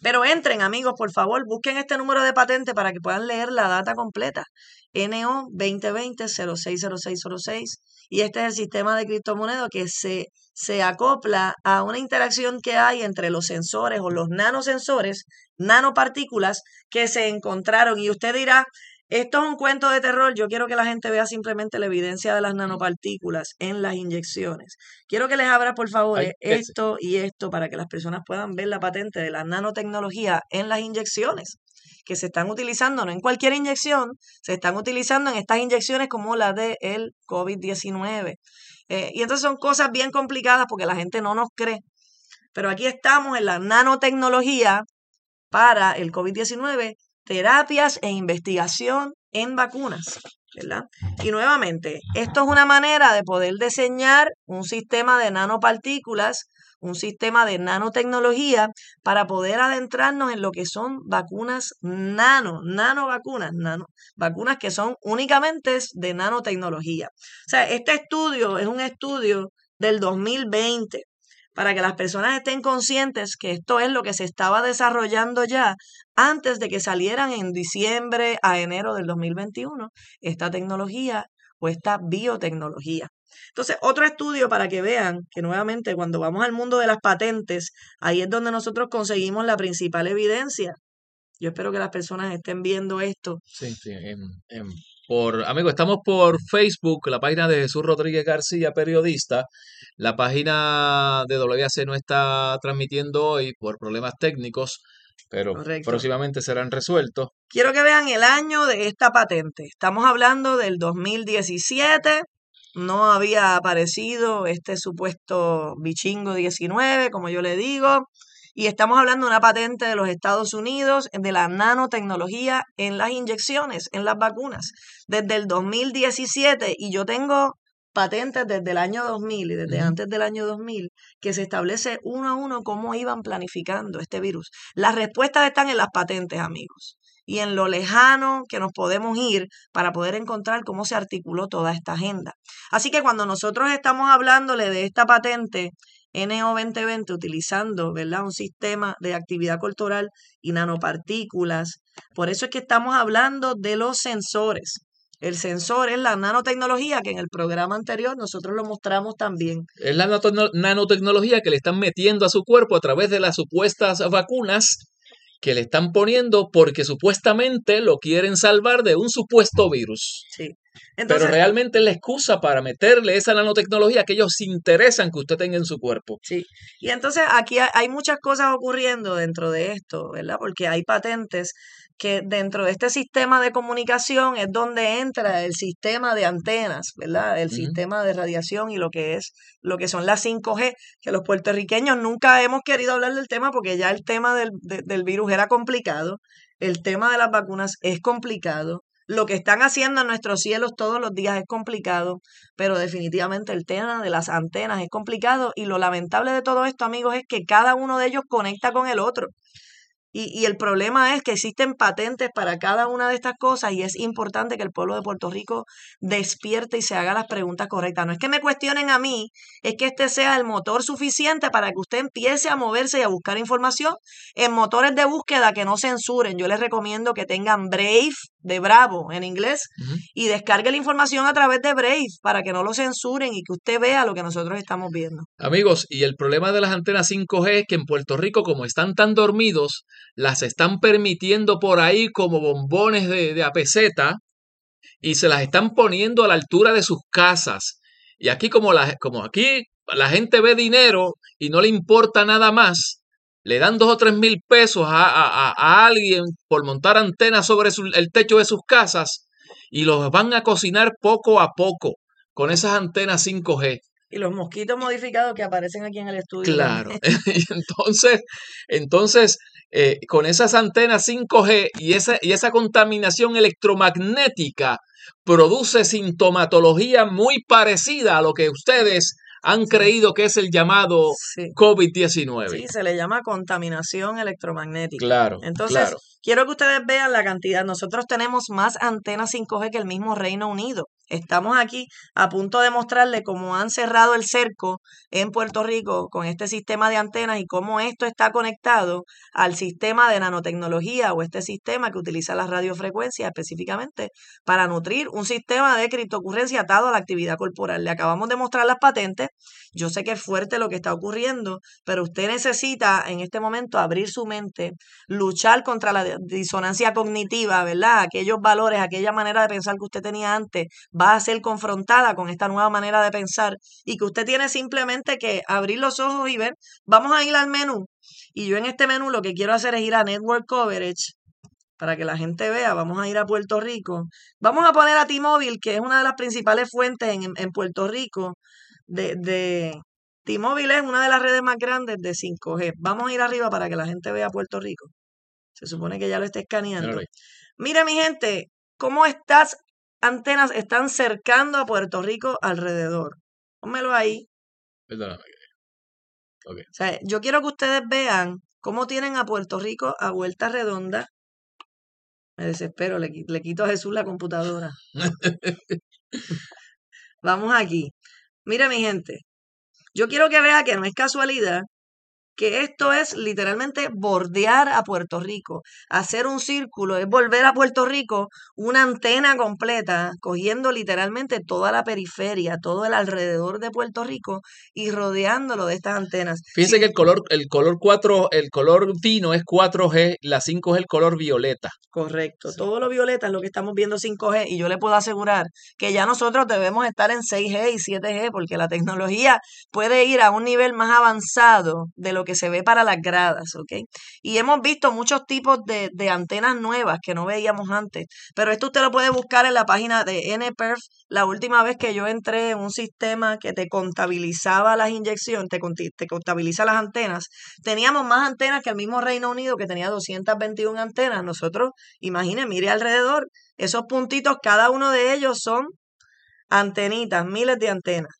S6: Pero entren, amigos, por favor, busquen este número de patente para que puedan leer la data completa. NO 2020-060606. Y este es el sistema de criptomonedas que se, se acopla a una interacción que hay entre los sensores o los nanosensores, nanopartículas que se encontraron. Y usted dirá, esto es un cuento de terror. Yo quiero que la gente vea simplemente la evidencia de las nanopartículas en las inyecciones. Quiero que les abra, por favor,
S1: Ay,
S6: esto y esto para que las personas puedan ver la patente de la nanotecnología en las inyecciones que se están utilizando, no en cualquier inyección, se están utilizando en estas inyecciones como la del el COVID-19. Eh, y entonces son cosas bien complicadas porque la gente no nos cree. Pero aquí estamos en la nanotecnología para el COVID-19, terapias e investigación en vacunas. ¿verdad? Y nuevamente, esto es una manera de poder diseñar un sistema de nanopartículas un sistema de nanotecnología para poder adentrarnos en lo que son vacunas nano, nano vacunas, nano, vacunas que son únicamente de nanotecnología. O sea, este estudio es un estudio del 2020 para que las personas estén conscientes que esto es lo que se estaba desarrollando ya antes de que salieran en diciembre a enero del 2021 esta tecnología o esta biotecnología. Entonces, otro estudio para que vean que nuevamente cuando vamos al mundo de las patentes, ahí es donde nosotros conseguimos la principal evidencia. Yo espero que las personas estén viendo esto.
S1: Sí, sí. por, amigo, estamos por Facebook, la página de Jesús Rodríguez García, periodista. La página de WAC no está transmitiendo hoy por problemas técnicos, pero próximamente serán resueltos.
S6: Quiero que vean el año de esta patente. Estamos hablando del 2017 no había aparecido este supuesto bichingo 19, como yo le digo, y estamos hablando de una patente de los Estados Unidos de la nanotecnología en las inyecciones, en las vacunas, desde el 2017, y yo tengo patentes desde el año 2000 y desde antes del año 2000 que se establece uno a uno cómo iban planificando este virus. Las respuestas están en las patentes, amigos y en lo lejano que nos podemos ir para poder encontrar cómo se articuló toda esta agenda. Así que cuando nosotros estamos hablándole de esta patente NO 2020 utilizando ¿verdad? un sistema de actividad cultural y nanopartículas, por eso es que estamos hablando de los sensores. El sensor es la nanotecnología que en el programa anterior nosotros lo mostramos también.
S1: Es la nanotecnología que le están metiendo a su cuerpo a través de las supuestas vacunas que le están poniendo porque supuestamente lo quieren salvar de un supuesto virus.
S6: Sí.
S1: Pero realmente es la excusa para meterle esa nanotecnología que ellos se interesan que usted tenga en su cuerpo.
S6: Sí. Y entonces aquí hay muchas cosas ocurriendo dentro de esto, ¿verdad? Porque hay patentes que dentro de este sistema de comunicación es donde entra el sistema de antenas, ¿verdad? El sistema de radiación y lo que es lo que son las 5G, que los puertorriqueños nunca hemos querido hablar del tema porque ya el tema del, del virus era complicado, el tema de las vacunas es complicado, lo que están haciendo en nuestros cielos todos los días es complicado, pero definitivamente el tema de las antenas es complicado y lo lamentable de todo esto, amigos, es que cada uno de ellos conecta con el otro. Y, el problema es que existen patentes para cada una de estas cosas y es importante que el pueblo de Puerto Rico despierte y se haga las preguntas correctas. No es que me cuestionen a mí, es que este sea el motor suficiente para que usted empiece a moverse y a buscar información en motores de búsqueda que no censuren. Yo les recomiendo que tengan Brave de Bravo en inglés y descargue la información a través de Brave para que no lo censuren y que usted vea lo que nosotros estamos viendo.
S1: Amigos, y el problema de las antenas 5G es que en Puerto Rico, como están tan dormidos, las están permitiendo por ahí como bombones de, de apeseta y se las están poniendo a la altura de sus casas. Y aquí como, la, como aquí la gente ve dinero y no le importa nada más, le dan dos o tres mil pesos a, alguien por montar antenas sobre el techo de sus casas y los van a cocinar poco a poco con esas antenas 5G.
S6: Y los mosquitos modificados que aparecen aquí en el estudio.
S1: Claro. (laughs) (laughs) entonces, entonces eh, con esas antenas 5G y esa, y esa contaminación electromagnética produce sintomatología muy parecida a lo que ustedes han creído que es el llamado COVID-19.
S6: Sí, se le llama contaminación electromagnética.
S1: Claro.
S6: Entonces, quiero que ustedes vean la cantidad. Nosotros tenemos más antenas 5G que el mismo Reino Unido. Estamos aquí a punto de mostrarle cómo han cerrado el cerco en Puerto Rico con este sistema de antenas y cómo esto está conectado al sistema de nanotecnología o este sistema que utiliza la radiofrecuencia específicamente para nutrir un sistema de criptocurrencia atado a la actividad corporal. Le acabamos de mostrar las patentes. Yo sé que es fuerte lo que está ocurriendo, pero usted necesita en este momento abrir su mente, luchar contra la disonancia cognitiva, ¿verdad? Aquellos valores, aquella manera de pensar que usted tenía antes va a ser confrontada con esta nueva manera de pensar y que usted tiene simplemente que abrir los ojos y ver, vamos a ir al menú. Y yo en este menú lo que quiero hacer es ir a Network Coverage para que la gente vea, vamos a ir a Puerto Rico. Vamos a poner a T-Mobile, que es una de las principales fuentes en, en Puerto Rico de, de T-Mobile es una de las redes más grandes de 5G. Vamos a ir arriba para que la gente vea Puerto Rico. Se supone que ya lo está escaneando. Mira, mi gente, ¿cómo estás antenas están cercando a Puerto Rico alrededor. Pónmelo ahí.
S1: Ok.
S6: O sea, yo quiero que ustedes vean cómo tienen a Puerto Rico a vuelta redonda. Me desespero, le, le quito a Jesús la computadora. (laughs) Vamos aquí. Mire, mi gente, yo quiero que vea que no es casualidad que esto es literalmente bordear a Puerto Rico. Hacer un círculo es volver a Puerto Rico una antena completa, cogiendo literalmente toda la periferia, todo el alrededor de Puerto Rico y rodeándolo de estas antenas.
S1: Fíjense que el color, el color 4, el color Dino es 4G, la 5 es el color violeta.
S6: Correcto. Todo lo violeta es lo que estamos viendo 5G y yo le puedo asegurar que ya nosotros debemos estar en 6G y 7G porque la tecnología puede ir a un nivel más avanzado de lo que se ve para las gradas, ¿ok? Y hemos visto muchos tipos de, de antenas nuevas que no veíamos antes, pero esto usted lo puede buscar en la página de NPERF. La última vez que yo entré en un sistema que te contabilizaba las inyecciones, te, te contabiliza las antenas, teníamos más antenas que el mismo Reino Unido que tenía 221 antenas. Nosotros Imagine, mire alrededor, esos puntitos, cada uno de ellos son antenitas, miles de antenas.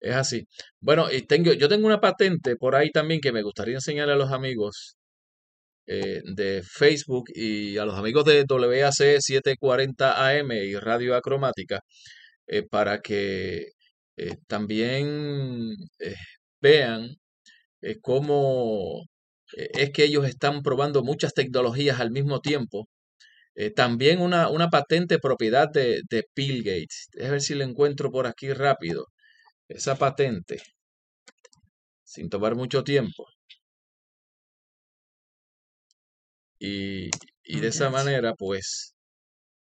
S1: Es así. Bueno, y tengo, yo tengo una patente por ahí también que me gustaría enseñarle a los amigos eh, de Facebook y a los amigos de WAC 740 AM y Radio Acromática eh, para que eh, también vean cómo es que ellos están probando muchas tecnologías al mismo tiempo. También una, una patente propiedad de, de Bill Gates. Ver si la encuentro por aquí rápido. Esa patente, sin tomar mucho tiempo. Y, y de esa manera, pues,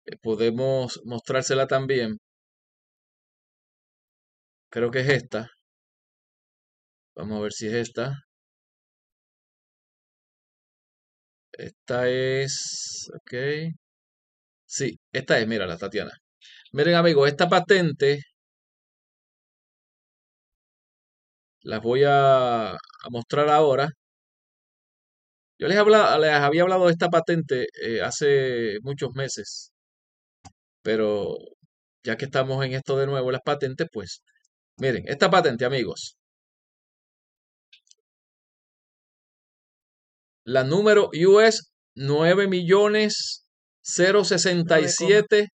S1: eh, podemos mostrársela también. Creo que es esta. Vamos a ver si es esta. Esta es, ok. Sí, esta es, mírala, Tatiana. Miren, amigos, esta patente las voy a, mostrar ahora. Yo les, habla- les había hablado de esta patente eh, hace muchos meses, pero ya que estamos en esto de nuevo, las patentes, pues, miren, esta patente, amigos, la número US 9 millones 067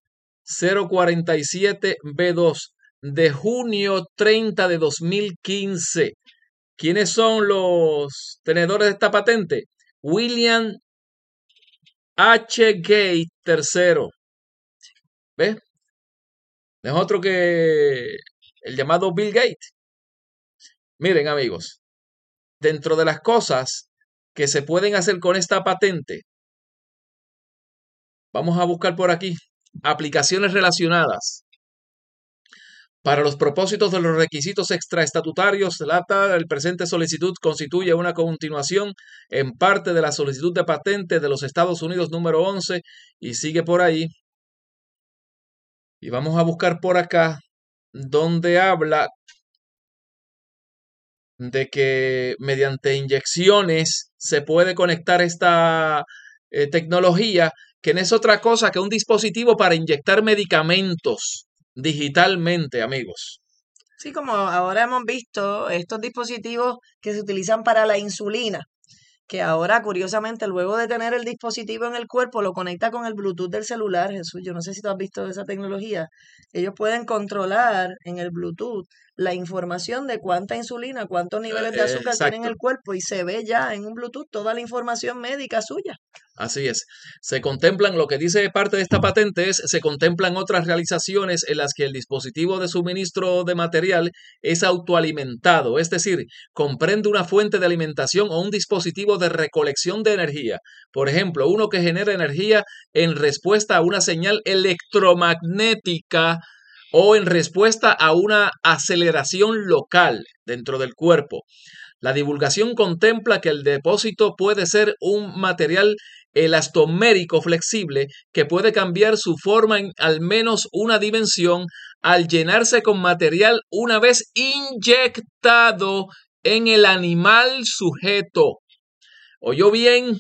S1: 047 B2 de junio 30 de 2015. ¿Quiénes son los tenedores de esta patente? William H. Gate III. ¿Ves? No es otro que el llamado Bill Gates. Miren, amigos, dentro de las cosas que se pueden hacer con esta patente, vamos a buscar por aquí aplicaciones relacionadas. Para los propósitos de los requisitos extraestatutarios, la del presente solicitud constituye una continuación en parte de la solicitud de patente de los Estados Unidos número 11 y sigue por ahí. Y vamos a buscar por acá donde habla de que mediante inyecciones se puede conectar esta eh, tecnología, que no es otra cosa que un dispositivo para inyectar medicamentos digitalmente, amigos.
S6: Sí, como ahora hemos visto estos dispositivos que se utilizan para la insulina, que ahora curiosamente luego de tener el dispositivo en el cuerpo lo conecta con el Bluetooth del celular, Jesús, yo no sé si tú has visto esa tecnología. Ellos pueden controlar en el Bluetooth la información de cuánta insulina, cuántos niveles de
S1: Eh,
S6: azúcar tiene en
S1: exacto.
S6: el cuerpo y se ve ya en un Bluetooth toda la información médica suya.
S1: Así es. Se contemplan, lo que dice parte de esta patente es, se contemplan otras realizaciones en las que el dispositivo de suministro de material es autoalimentado, es decir, comprende una fuente de alimentación o un dispositivo de recolección de energía. Por ejemplo, uno que genera energía en respuesta a una señal electromagnética o en respuesta a una aceleración local dentro del cuerpo. La divulgación contempla que el depósito puede ser un material elastomérico flexible que puede cambiar su forma en al menos una dimensión al llenarse con material una vez inyectado en el animal sujeto. ¿Oyó bien?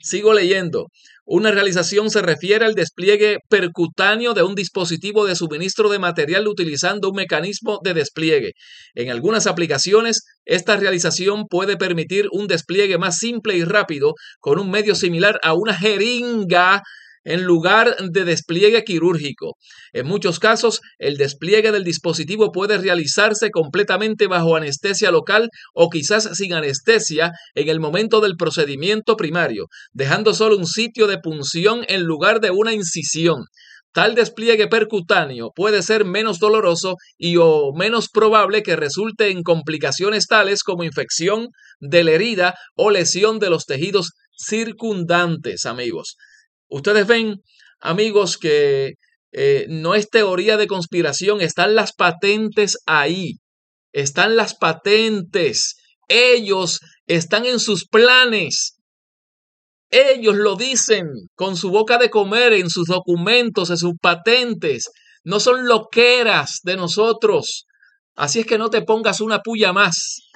S1: Sigo leyendo. Una realización se refiere al despliegue percutáneo de un dispositivo de suministro de material utilizando un mecanismo de despliegue. En algunas aplicaciones, esta realización puede permitir un despliegue más simple y rápido con un medio similar a una jeringa en lugar de despliegue quirúrgico. En muchos casos, el despliegue del dispositivo puede realizarse completamente bajo anestesia local o quizás sin anestesia en el momento del procedimiento primario, dejando solo un sitio de punción en lugar de una incisión. Tal despliegue percutáneo puede ser menos doloroso y o menos probable que resulte en complicaciones tales como infección de la herida o lesión de los tejidos circundantes, amigos. Ustedes ven, amigos, que eh, no es teoría de conspiración, están las patentes ahí, están las patentes, ellos están en sus planes. Ellos lo dicen con su boca de comer, en sus documentos, en sus patentes. No son loqueras de nosotros. Así es que no te pongas una puya más.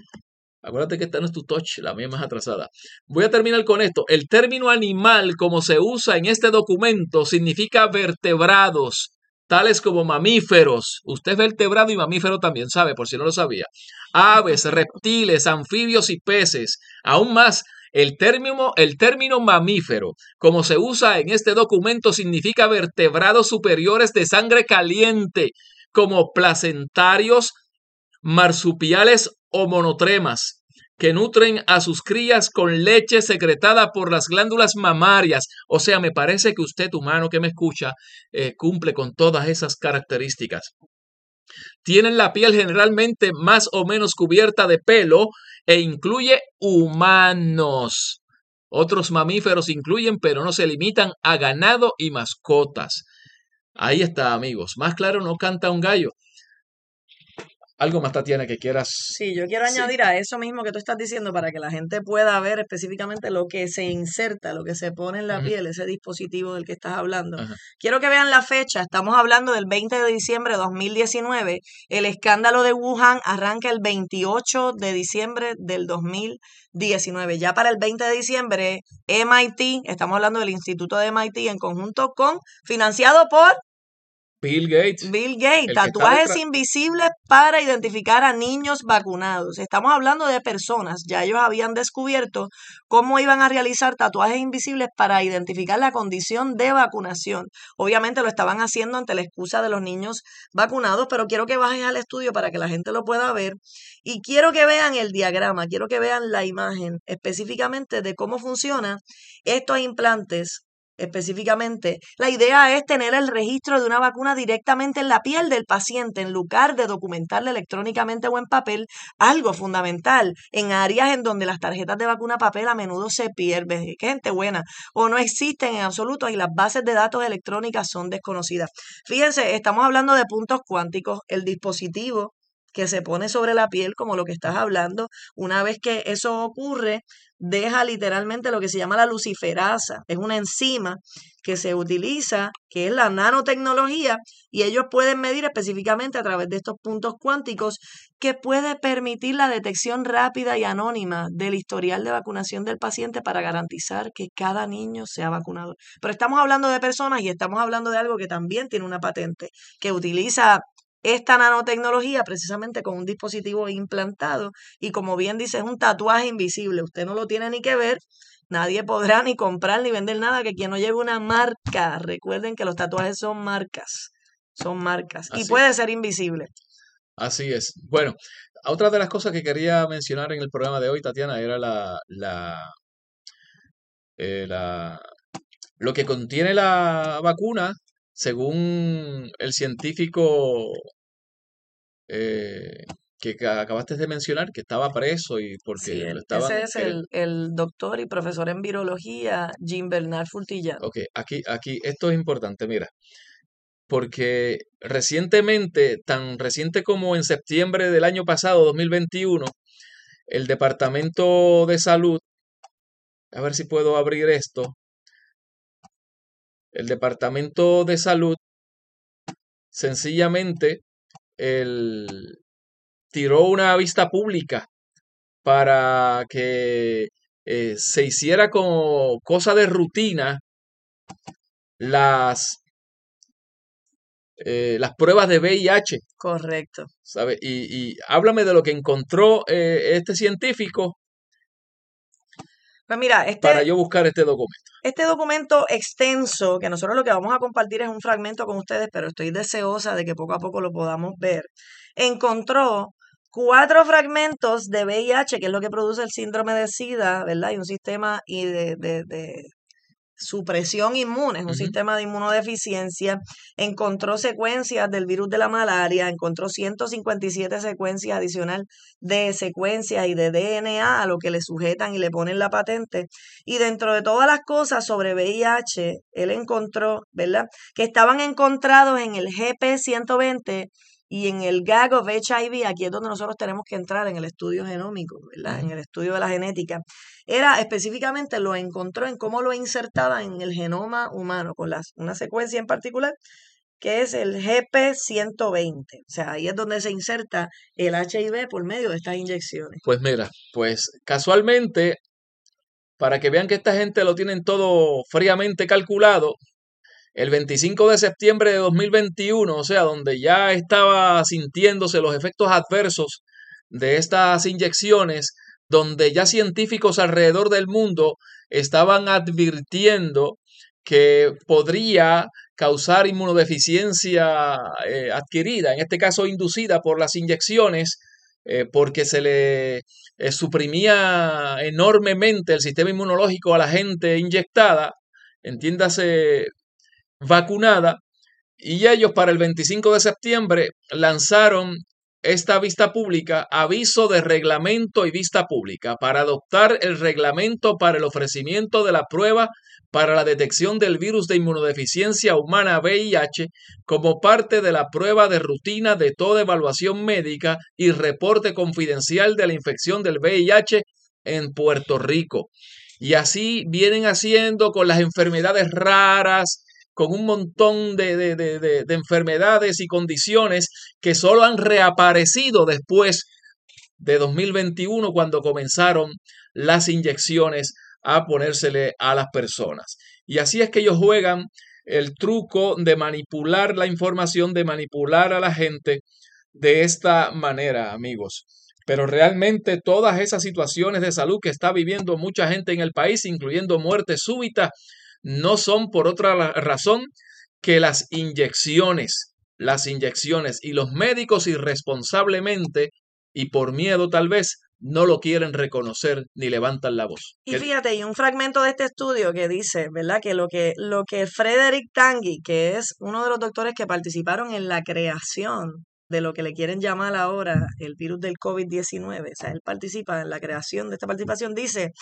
S1: Acuérdate que esta no es tu touch, la mía más atrasada. Voy a terminar con esto. El término animal, como se usa en este documento, significa vertebrados, tales como mamíferos. Usted es vertebrado y mamífero también, sabe, por si no lo sabía. Aves, reptiles, anfibios y peces. Aún más, el término, el término mamífero, como se usa en este documento, significa vertebrados superiores de sangre caliente, como placentarios, marsupiales o monotremas, que nutren a sus crías con leche secretada por las glándulas mamarias. O sea, me parece que usted, humano que me escucha, eh, cumple con todas esas características. Tienen la piel generalmente más o menos cubierta de pelo e incluye humanos. Otros mamíferos incluyen, pero no se limitan a ganado y mascotas. Ahí está, amigos. Más claro no canta un gallo. Algo más, Tatiana, que quieras.
S6: Sí, yo quiero añadir a eso mismo que tú estás diciendo para que la gente pueda ver específicamente lo que se inserta, lo que se pone en la piel, ese dispositivo del que estás hablando.
S1: Ajá.
S6: Quiero que vean la fecha. Estamos hablando del 20 de diciembre de 2019. El escándalo de Wuhan arranca el 28 de diciembre del 2019. Ya para el 20 de diciembre, MIT, estamos hablando del Instituto de MIT en conjunto con, financiado por
S1: Bill Gates.
S6: Bill Gates, tatuajes invisibles para identificar a niños vacunados. Estamos hablando de personas, ya ellos habían descubierto cómo iban a realizar tatuajes invisibles para identificar la condición de vacunación. Obviamente lo estaban haciendo ante la excusa de los niños vacunados, pero quiero que bajen al estudio para que la gente lo pueda ver y quiero que vean el diagrama, quiero que vean la imagen específicamente de cómo funcionan estos implantes específicamente. La idea es tener el registro de una vacuna directamente en la piel del paciente en lugar de documentarla electrónicamente o en papel, algo fundamental en áreas en donde las tarjetas de vacuna papel a menudo se pierden, gente buena, o no existen en absoluto y las bases de datos electrónicas son desconocidas. Fíjense, estamos hablando de puntos cuánticos, el dispositivo que se pone sobre la piel, como lo que estás hablando, una vez que eso ocurre, deja literalmente lo que se llama la luciferasa. Es una enzima que se utiliza, que es la nanotecnología, y ellos pueden medir específicamente a través de estos puntos cuánticos que puede permitir la detección rápida y anónima del historial de vacunación del paciente para garantizar que cada niño sea vacunado. Pero estamos hablando de personas y estamos hablando de algo que también tiene una patente, que utiliza esta nanotecnología precisamente con un dispositivo implantado y como bien dice es un tatuaje invisible, usted no lo tiene ni que ver, nadie podrá ni comprar ni vender nada que quien no lleve una marca, recuerden que los tatuajes son marcas, son marcas y puede ser invisible.
S1: Así es. Bueno, otra de las cosas que quería mencionar en el programa de hoy, Tatiana, era la, la, eh, la- lo que contiene la vacuna, según el científico eh, que ca- acabaste de mencionar, que estaba preso y porque
S6: Sí, el-
S1: estaban
S6: ese es el, el doctor y profesor en virología Jim Bernard Fultillán.
S1: Ok, aquí, aquí, esto es importante, mira, porque recientemente, tan reciente como en septiembre del año pasado, 2021, el Departamento de Salud, a ver si puedo abrir esto, el Departamento de Salud sencillamente el, tiró una vista pública para que eh, se hiciera como cosa de rutina las, eh, las pruebas de VIH,
S6: Correcto.
S1: ¿sabe? Y, y háblame de lo que encontró eh, este científico
S6: Pues mira, este,
S1: para yo buscar este documento.
S6: Este documento extenso, que nosotros lo que vamos a compartir es un fragmento con ustedes, pero estoy deseosa de que poco a poco lo podamos ver, encontró cuatro fragmentos de VIH, que es lo que produce el síndrome de SIDA, ¿verdad? Y un sistema y de, de, de supresión inmune, es un sistema de inmunodeficiencia. Encontró secuencias del virus de la malaria, encontró 157 secuencias adicional de secuencias y de DNA a lo que le sujetan y le ponen la patente. Y dentro de todas las cosas sobre VIH, él encontró, ¿verdad? Que estaban encontrados en el GP120 y en el GAG of HIV, aquí es donde nosotros tenemos que entrar en el estudio genómico, ¿verdad? En el estudio de la genética. Era específicamente lo encontró en cómo lo insertaba en el genoma humano, con las, una secuencia en particular, que es el GP120. O sea, ahí es donde se inserta el HIV por medio de estas inyecciones.
S1: Pues mira, pues casualmente, para que vean que esta gente lo tienen todo fríamente calculado, el 25 de septiembre de 2021, o sea, donde ya estaba sintiéndose los efectos adversos de estas inyecciones, donde ya científicos alrededor del mundo estaban advirtiendo que podría causar inmunodeficiencia eh, adquirida, en este caso inducida por las inyecciones, eh, porque se le eh, suprimía enormemente el sistema inmunológico a la gente inyectada, entiéndase vacunada, y ellos para el 25 de septiembre lanzaron esta vista pública, aviso de reglamento y vista pública, para adoptar el reglamento para el ofrecimiento de la prueba para la detección del virus de inmunodeficiencia humana VIH como parte de la prueba de rutina de toda evaluación médica y reporte confidencial de la infección del VIH en Puerto Rico. Y así vienen haciendo con las enfermedades raras, con un montón de, de, de, de, de enfermedades y condiciones que solo han reaparecido después de 2021 cuando comenzaron las inyecciones a ponérsele a las personas. Y así es que ellos juegan el truco de manipular la información, de manipular a la gente de esta manera, amigos. Pero realmente todas esas situaciones de salud que está viviendo mucha gente en el país, incluyendo muerte súbita, no son por otra razón que las inyecciones, las inyecciones y los médicos irresponsablemente y por miedo tal vez no lo quieren reconocer ni levantan la voz.
S6: Y fíjate, y un fragmento de este estudio que dice, ¿verdad? Que lo que, lo que Frederick Tanguy, que es uno de los doctores que participaron en la creación de lo que le quieren llamar ahora el virus del COVID-19, o sea, él participa en la creación de esta participación, dice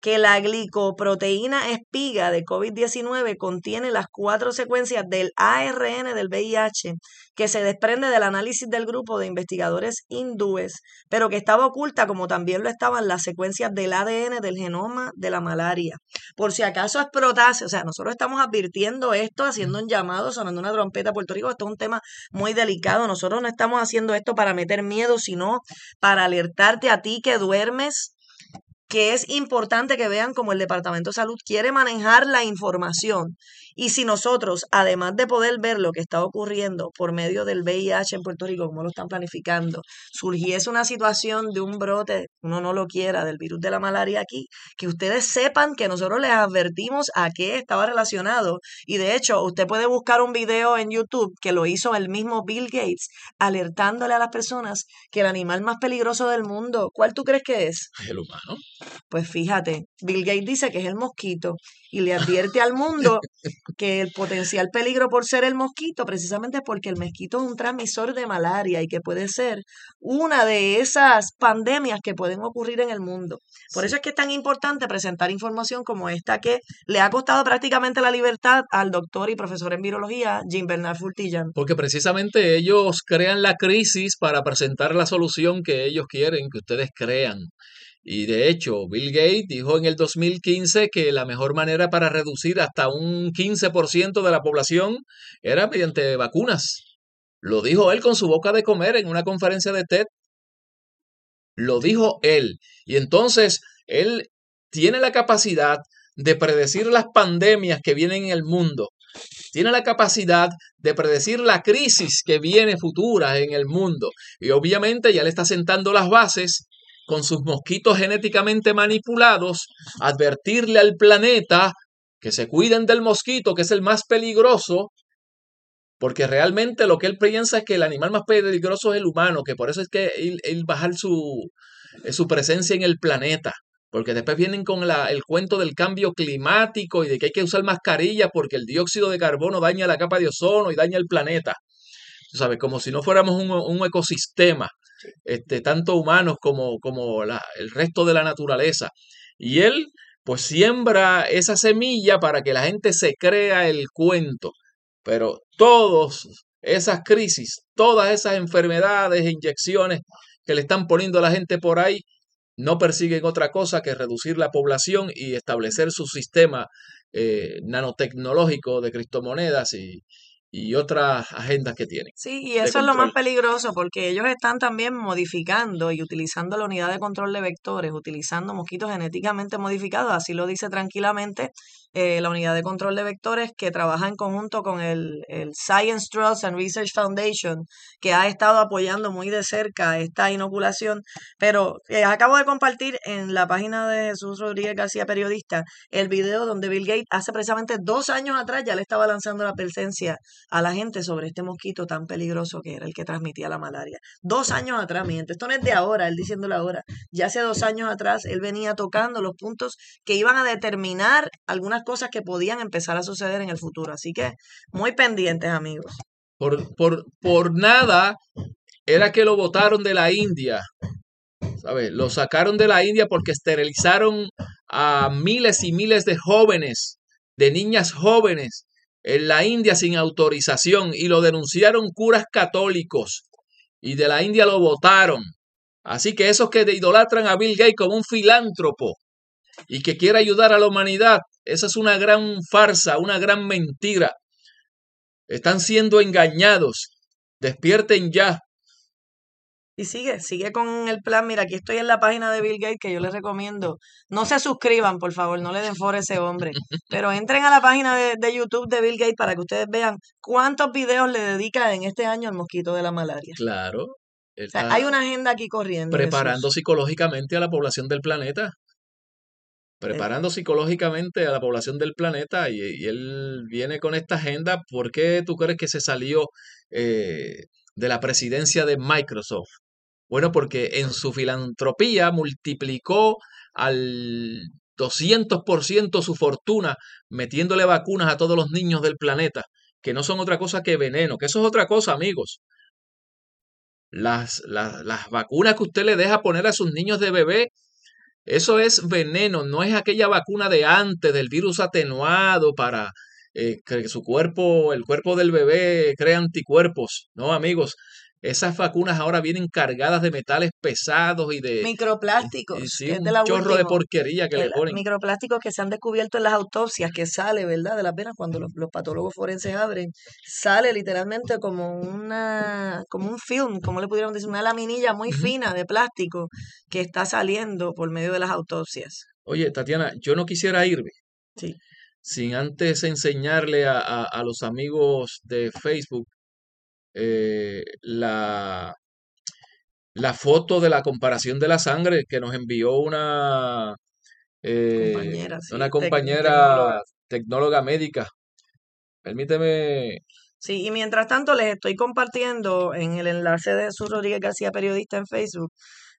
S6: que la glicoproteína espiga de COVID-19 contiene las cuatro secuencias del ARN del VIH que se desprende del análisis del grupo de investigadores hindúes, pero que estaba oculta como también lo estaban las secuencias del ADN del genoma de la malaria. Por si acaso explotase, o sea, nosotros estamos advirtiendo esto, haciendo un llamado, sonando una trompeta a Puerto Rico, esto es un tema muy delicado, nosotros no estamos haciendo esto para meter miedo, sino para alertarte a ti que duermes que es importante que vean cómo el Departamento de Salud quiere manejar la información. Y si nosotros, además de poder ver lo que está ocurriendo por medio del VIH en Puerto Rico, cómo lo están planificando, surgiese una situación de un brote, uno no lo quiera, del virus de la malaria aquí, que ustedes sepan que nosotros les advertimos a qué estaba relacionado. Y de hecho, usted puede buscar un video en YouTube que lo hizo el mismo Bill Gates, alertándole a las personas que el animal más peligroso del mundo, ¿cuál tú crees que es?
S1: El humano.
S6: Pues fíjate, Bill Gates dice que es el mosquito y le advierte al mundo que el potencial peligro por ser el mosquito, precisamente es porque el mosquito es un transmisor de malaria y que puede ser una de esas pandemias que pueden ocurrir en el mundo. Por eso es que es tan importante presentar información como esta que le ha costado prácticamente la libertad al doctor y profesor en virología Jim Bernard Fultillan.
S1: Porque precisamente ellos crean la crisis para presentar la solución que ellos quieren que ustedes crean. Y de hecho, Bill Gates dijo en el 2015 que la mejor manera para reducir hasta un 15% de la población era mediante vacunas. Lo dijo él con su boca de comer en una conferencia de TED. Lo dijo él. Y entonces él tiene la capacidad de predecir las pandemias que vienen en el mundo. tiene la capacidad de predecir la crisis que viene futura en el mundo. Y obviamente ya le está sentando las bases con sus mosquitos genéticamente manipulados, advertirle al planeta que se cuiden del mosquito, que es el más peligroso, porque realmente lo que él piensa es que el animal más peligroso es el humano, que por eso es que él, bajar su, eh, su presencia en el planeta. Porque después vienen con el cuento del cambio climático y de que hay que usar mascarilla porque el dióxido de carbono daña la capa de ozono y daña el planeta. ¿Sabes? Como si no fuéramos un ecosistema, este, tanto humanos como, como el resto de la naturaleza. Y él, pues, siembra esa semilla para que la gente se crea el cuento. Pero todas esas crisis, todas esas enfermedades inyecciones que le están poniendo a la gente por ahí, no persiguen otra cosa que reducir la población y establecer su sistema eh, nanotecnológico de criptomonedas y, y otras agendas que tienen.
S6: Sí, y eso es lo más peligroso porque ellos están también modificando y utilizando la unidad de control de vectores, utilizando mosquitos genéticamente modificados, así lo dice tranquilamente eh, la unidad de control de vectores que trabaja en conjunto con el, el, Science Trust and Research Foundation, que ha estado apoyando muy de cerca esta inoculación. Pero eh, acabo de compartir en la página de Jesús Rodríguez García, periodista, el video donde Bill Gates hace precisamente dos años atrás ya le estaba lanzando la presencia a la gente sobre este mosquito tan peligroso que era el que transmitía la malaria. Dos años atrás, mi. Esto no es de ahora, él diciéndolo ahora. Ya hace dos años atrás él venía tocando los puntos que iban a determinar algunas cosas que podían empezar a suceder en el futuro. Así que muy pendientes, amigos.
S1: Por, por, por nada era que lo votaron de la India. ¿Sabes? Lo sacaron de la India porque esterilizaron a miles y miles de jóvenes, de niñas jóvenes, en la India sin autorización y lo denunciaron curas católicos y de la India lo votaron. Así que esos que idolatran a Bill Gates como un filántropo y que quiere ayudar a la humanidad, esa es una gran farsa, una gran mentira. Están siendo engañados. Despierten ya.
S6: Y sigue, sigue con el plan. Mira, aquí estoy en la página de Bill Gates que yo les recomiendo. No se suscriban, por favor, no le den for a ese hombre. (laughs) Pero entren a la página de, YouTube de Bill Gates para que ustedes vean cuántos videos le dedica en este año al mosquito de la malaria.
S1: Claro.
S6: hay una agenda aquí corriendo.
S1: Preparando psicológicamente a la población del planeta. Preparando psicológicamente a la población del planeta y, él viene con esta agenda. ¿Por qué tú crees que se salió eh, de la presidencia de Microsoft? Bueno, porque en su filantropía multiplicó al 200% su fortuna metiéndole vacunas a todos los niños del planeta, que no son otra cosa que veneno, que eso es otra cosa, amigos. Las, las, las vacunas que usted le deja poner a sus niños de bebé, eso es veneno, no es aquella vacuna de antes del virus atenuado para eh, que su cuerpo, el cuerpo del bebé crea anticuerpos. No, amigos, esas vacunas ahora vienen cargadas de metales pesados y de
S6: microplásticos.
S1: Y, un chorro de porquería que le ponen.
S6: Microplásticos que se han descubierto en las autopsias, que sale, ¿verdad? De las venas cuando los, patólogos forenses abren, sale literalmente como una, como un film, como le pudieron decir, una laminilla muy fina de plástico que está saliendo por medio de las autopsias.
S1: Oye, Tatiana, yo no quisiera irme.
S6: Sí.
S1: Sin antes enseñarle a, a los amigos de Facebook eh, la, la foto de la comparación de la sangre que nos envió una, eh, compañera, una compañera tecnóloga. médica. Permíteme.
S6: Sí, y mientras tanto les estoy compartiendo en el enlace de Jesús Rodríguez García, periodista en Facebook,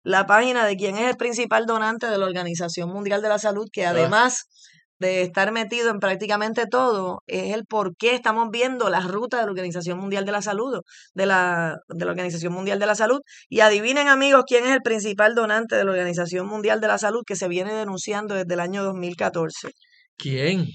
S6: la página de quien es el principal donante de la Organización Mundial de la Salud, que ah. De estar metido en prácticamente todo es el por qué estamos viendo las rutas de la Organización Mundial de la Salud, de la, de la Organización Mundial de la Salud. Y adivinen amigos quién es el principal donante de la Organización Mundial de la Salud que se viene denunciando desde el año 2014.
S1: ¿Quién?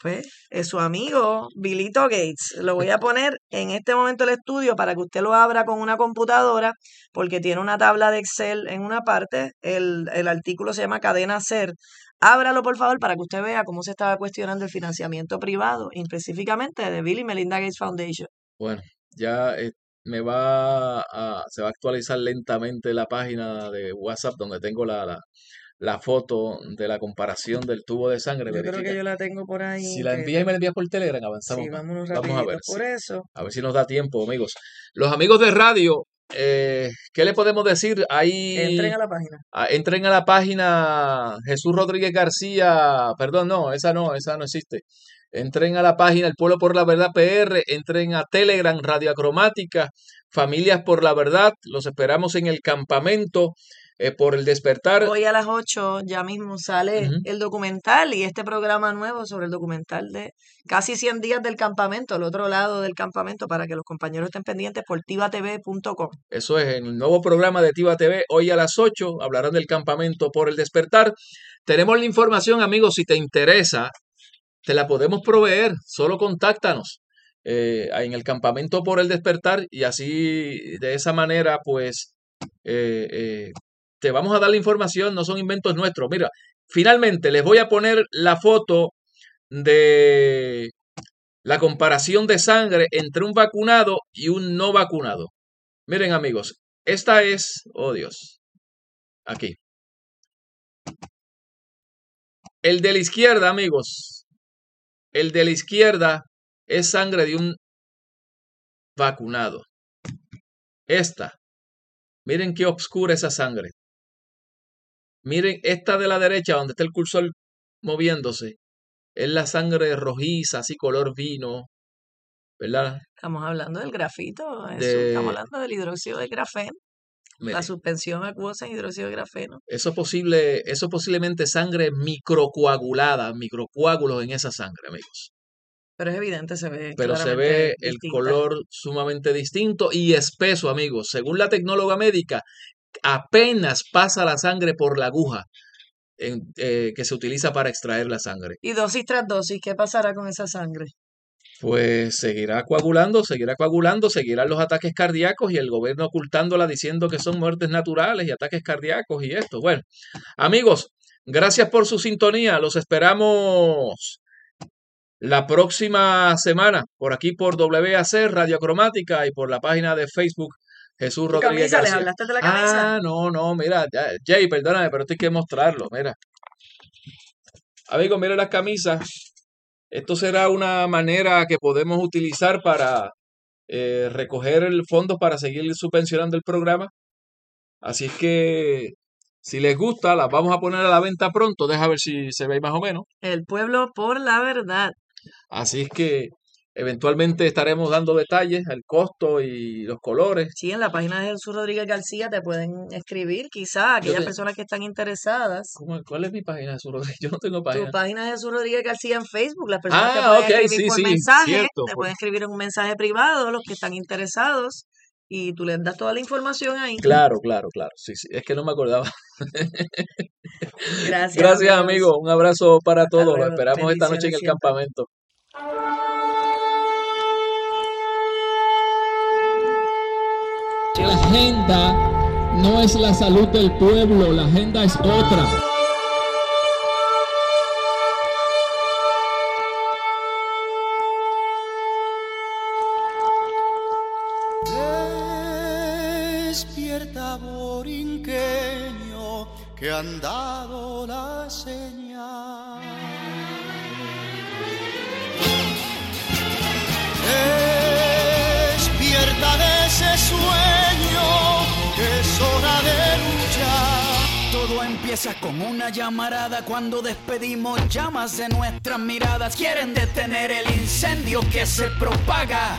S6: Pues es su amigo Billito Gates. Lo voy a poner en este momento el estudio para que usted lo abra con una computadora, porque tiene una tabla de Excel en una parte. El, el artículo se llama Cadena Ser. Ábralo, por favor, para que usted vea cómo se estaba cuestionando el financiamiento privado, específicamente de Bill y Melinda Gates Foundation.
S1: Bueno, ya eh, me va a, se va a actualizar lentamente la página de WhatsApp donde tengo la foto de la comparación del tubo de sangre.
S6: Yo creo que yo la tengo por ahí.
S1: Si la envías y me la envías por Telegram, avanzamos.
S6: Sí,
S1: más.
S6: vámonos
S1: Vamos a ver.
S6: por eso.
S1: A ver si nos da tiempo, amigos. Los amigos de radio, eh, ¿qué le podemos decir? Ahí
S6: Entren a la página.
S1: Ah, entren a la página Jesús Rodríguez García, perdón, no, esa no, esa no existe. Entren a la página El Pueblo por la Verdad PR, entren a Telegram, Radio Acromática, Familias por la Verdad, los esperamos en el campamento eh, por el despertar.
S6: Hoy a las 8 ya mismo sale el documental y este programa nuevo sobre el documental de casi 100 días del campamento, el otro lado del campamento, para que los compañeros estén pendientes por tivatv.com.
S1: Eso es, en el nuevo programa de Tiva TV, hoy a las 8, hablarán del campamento por el despertar. Tenemos la información, amigos, si te interesa, te la podemos proveer, solo contáctanos eh, en el campamento por el despertar y así, de esa manera, pues, eh, eh, te vamos a dar la información, no son inventos nuestros. Mira, finalmente les voy a poner la foto de la comparación de sangre entre un vacunado y un no vacunado. Miren amigos, esta es, oh Dios, aquí. El de la izquierda, amigos, el de la izquierda es sangre de un vacunado. Esta, miren qué oscura esa sangre. Miren, esta de la derecha, donde está el cursor moviéndose, es la sangre rojiza, así color vino, ¿verdad?
S6: Estamos hablando del grafito, eso,
S1: De-
S6: estamos hablando del hidróxido de grafeno,
S1: Miren.
S6: la suspensión acuosa en hidróxido de grafeno.
S1: Eso posible, eso posiblemente sangre microcoagulada, microcoágulos en esa sangre, amigos.
S6: Pero es evidente, se ve
S1: Pero se ve el color sumamente distinto y espeso, amigos. Según la tecnóloga médica, apenas pasa la sangre por la aguja en- eh, que se utiliza para extraer la sangre.
S6: Y dosis tras dosis, ¿qué pasará con esa sangre?
S1: Pues seguirá coagulando, seguirá coagulando, seguirán los ataques cardíacos y el gobierno ocultándola diciendo que son muertes naturales y ataques cardíacos y esto. Bueno, amigos, gracias por su sintonía. Los esperamos la próxima semana por aquí por WAC Radio Cromática y por la página de Facebook Jesús
S6: ¿Tu
S1: Rodríguez
S6: camisa? ¿Les hablaste de la camisa?
S1: Ah, no, no, mira, ya- Jay, perdóname, pero esto hay que mostrarlo, mira. Amigos, mira las camisas. Esto será una manera que podemos utilizar para eh, recoger el fondo para seguir subvencionando el programa. Así es que si les gusta, las vamos a poner a la venta pronto. Deja ver si se ve más o menos.
S6: El pueblo por la verdad.
S1: Así es que eventualmente estaremos dando detalles, el costo y los colores.
S6: Sí, en la página de Jesús Rodríguez García te pueden escribir, quizá, aquellas
S1: te-
S6: personas que están interesadas.
S1: ¿Cómo- ¿Cuál es mi página de su Rodríguez? (laughs) Yo no tengo
S6: Tu
S1: página.
S6: página de Jesús Rodríguez García en Facebook, las personas te
S1: Ah,
S6: pueden
S1: ok,
S6: escribir
S1: sí,
S6: por
S1: sí,
S6: mensaje,
S1: cierto,
S6: te
S1: por-
S6: pueden escribir en un mensaje privado, los que están interesados, y tú les das toda la información ahí.
S1: Claro, claro, claro. Sí, sí. Es que no me acordaba.
S6: Gracias.
S1: Gracias,
S6: amigos.
S1: amigo. Un abrazo para todos. Los esperamos esta noche en el
S6: siempre.
S1: campamento.
S7: La agenda no es la salud del pueblo, la agenda es otra.
S2: Despierta borinqueño que han dado la señal.
S3: Con una llamarada cuando despedimos llamas de nuestras miradas. Quieren detener el incendio que se propaga,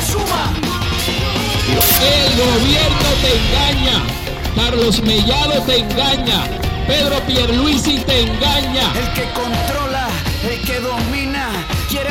S3: suma.
S7: El gobierno te engaña. Carlos Mellado te engaña. Pedro Pierluisi te engaña.
S3: El que controla, el que domina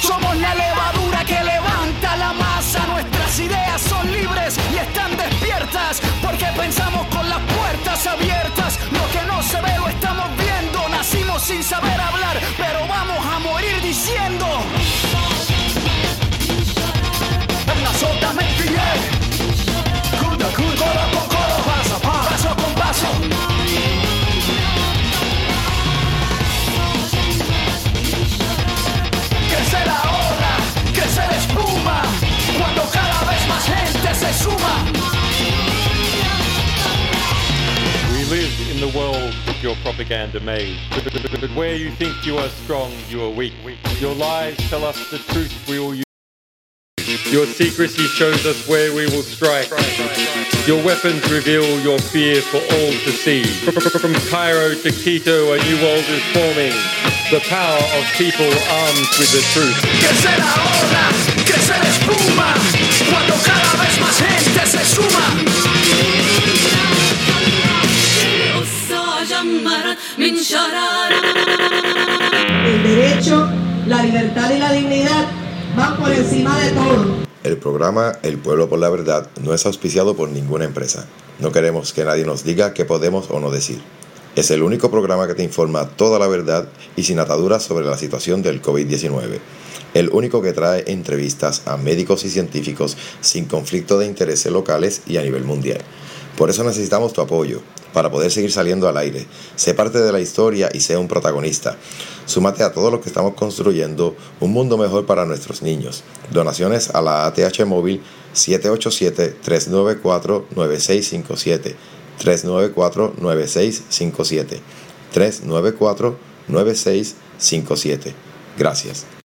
S3: Somos la levadura que levanta la masa. Nuestras ideas son libres y están despiertas porque pensamos
S8: that your propaganda made. But where you think you are strong, you are weak. Your lies tell us the truth we all use. Your secrecy shows us where we will strike. Your weapons reveal your fear for all to see. From Cairo to Quito, a new world is forming. The power of people armed with the truth.
S3: Cuando cada vez más gente se suma.
S4: El derecho, la libertad y la dignidad van por encima de todo.
S5: El programa El Pueblo por la Verdad no es auspiciado por ninguna empresa. No queremos que nadie nos diga qué podemos o no decir. Es el único programa que te informa toda la verdad y sin ataduras sobre la situación del COVID-19. El único que trae entrevistas a médicos y científicos sin conflicto de intereses locales y a nivel mundial. Por eso necesitamos tu apoyo, para poder seguir saliendo al aire. Sé parte de la historia y sea un protagonista. Súmate a todo lo que estamos construyendo un mundo mejor para nuestros niños. Donaciones a la ATH móvil 787-394-9657. 394-9657. 394-9657. Gracias.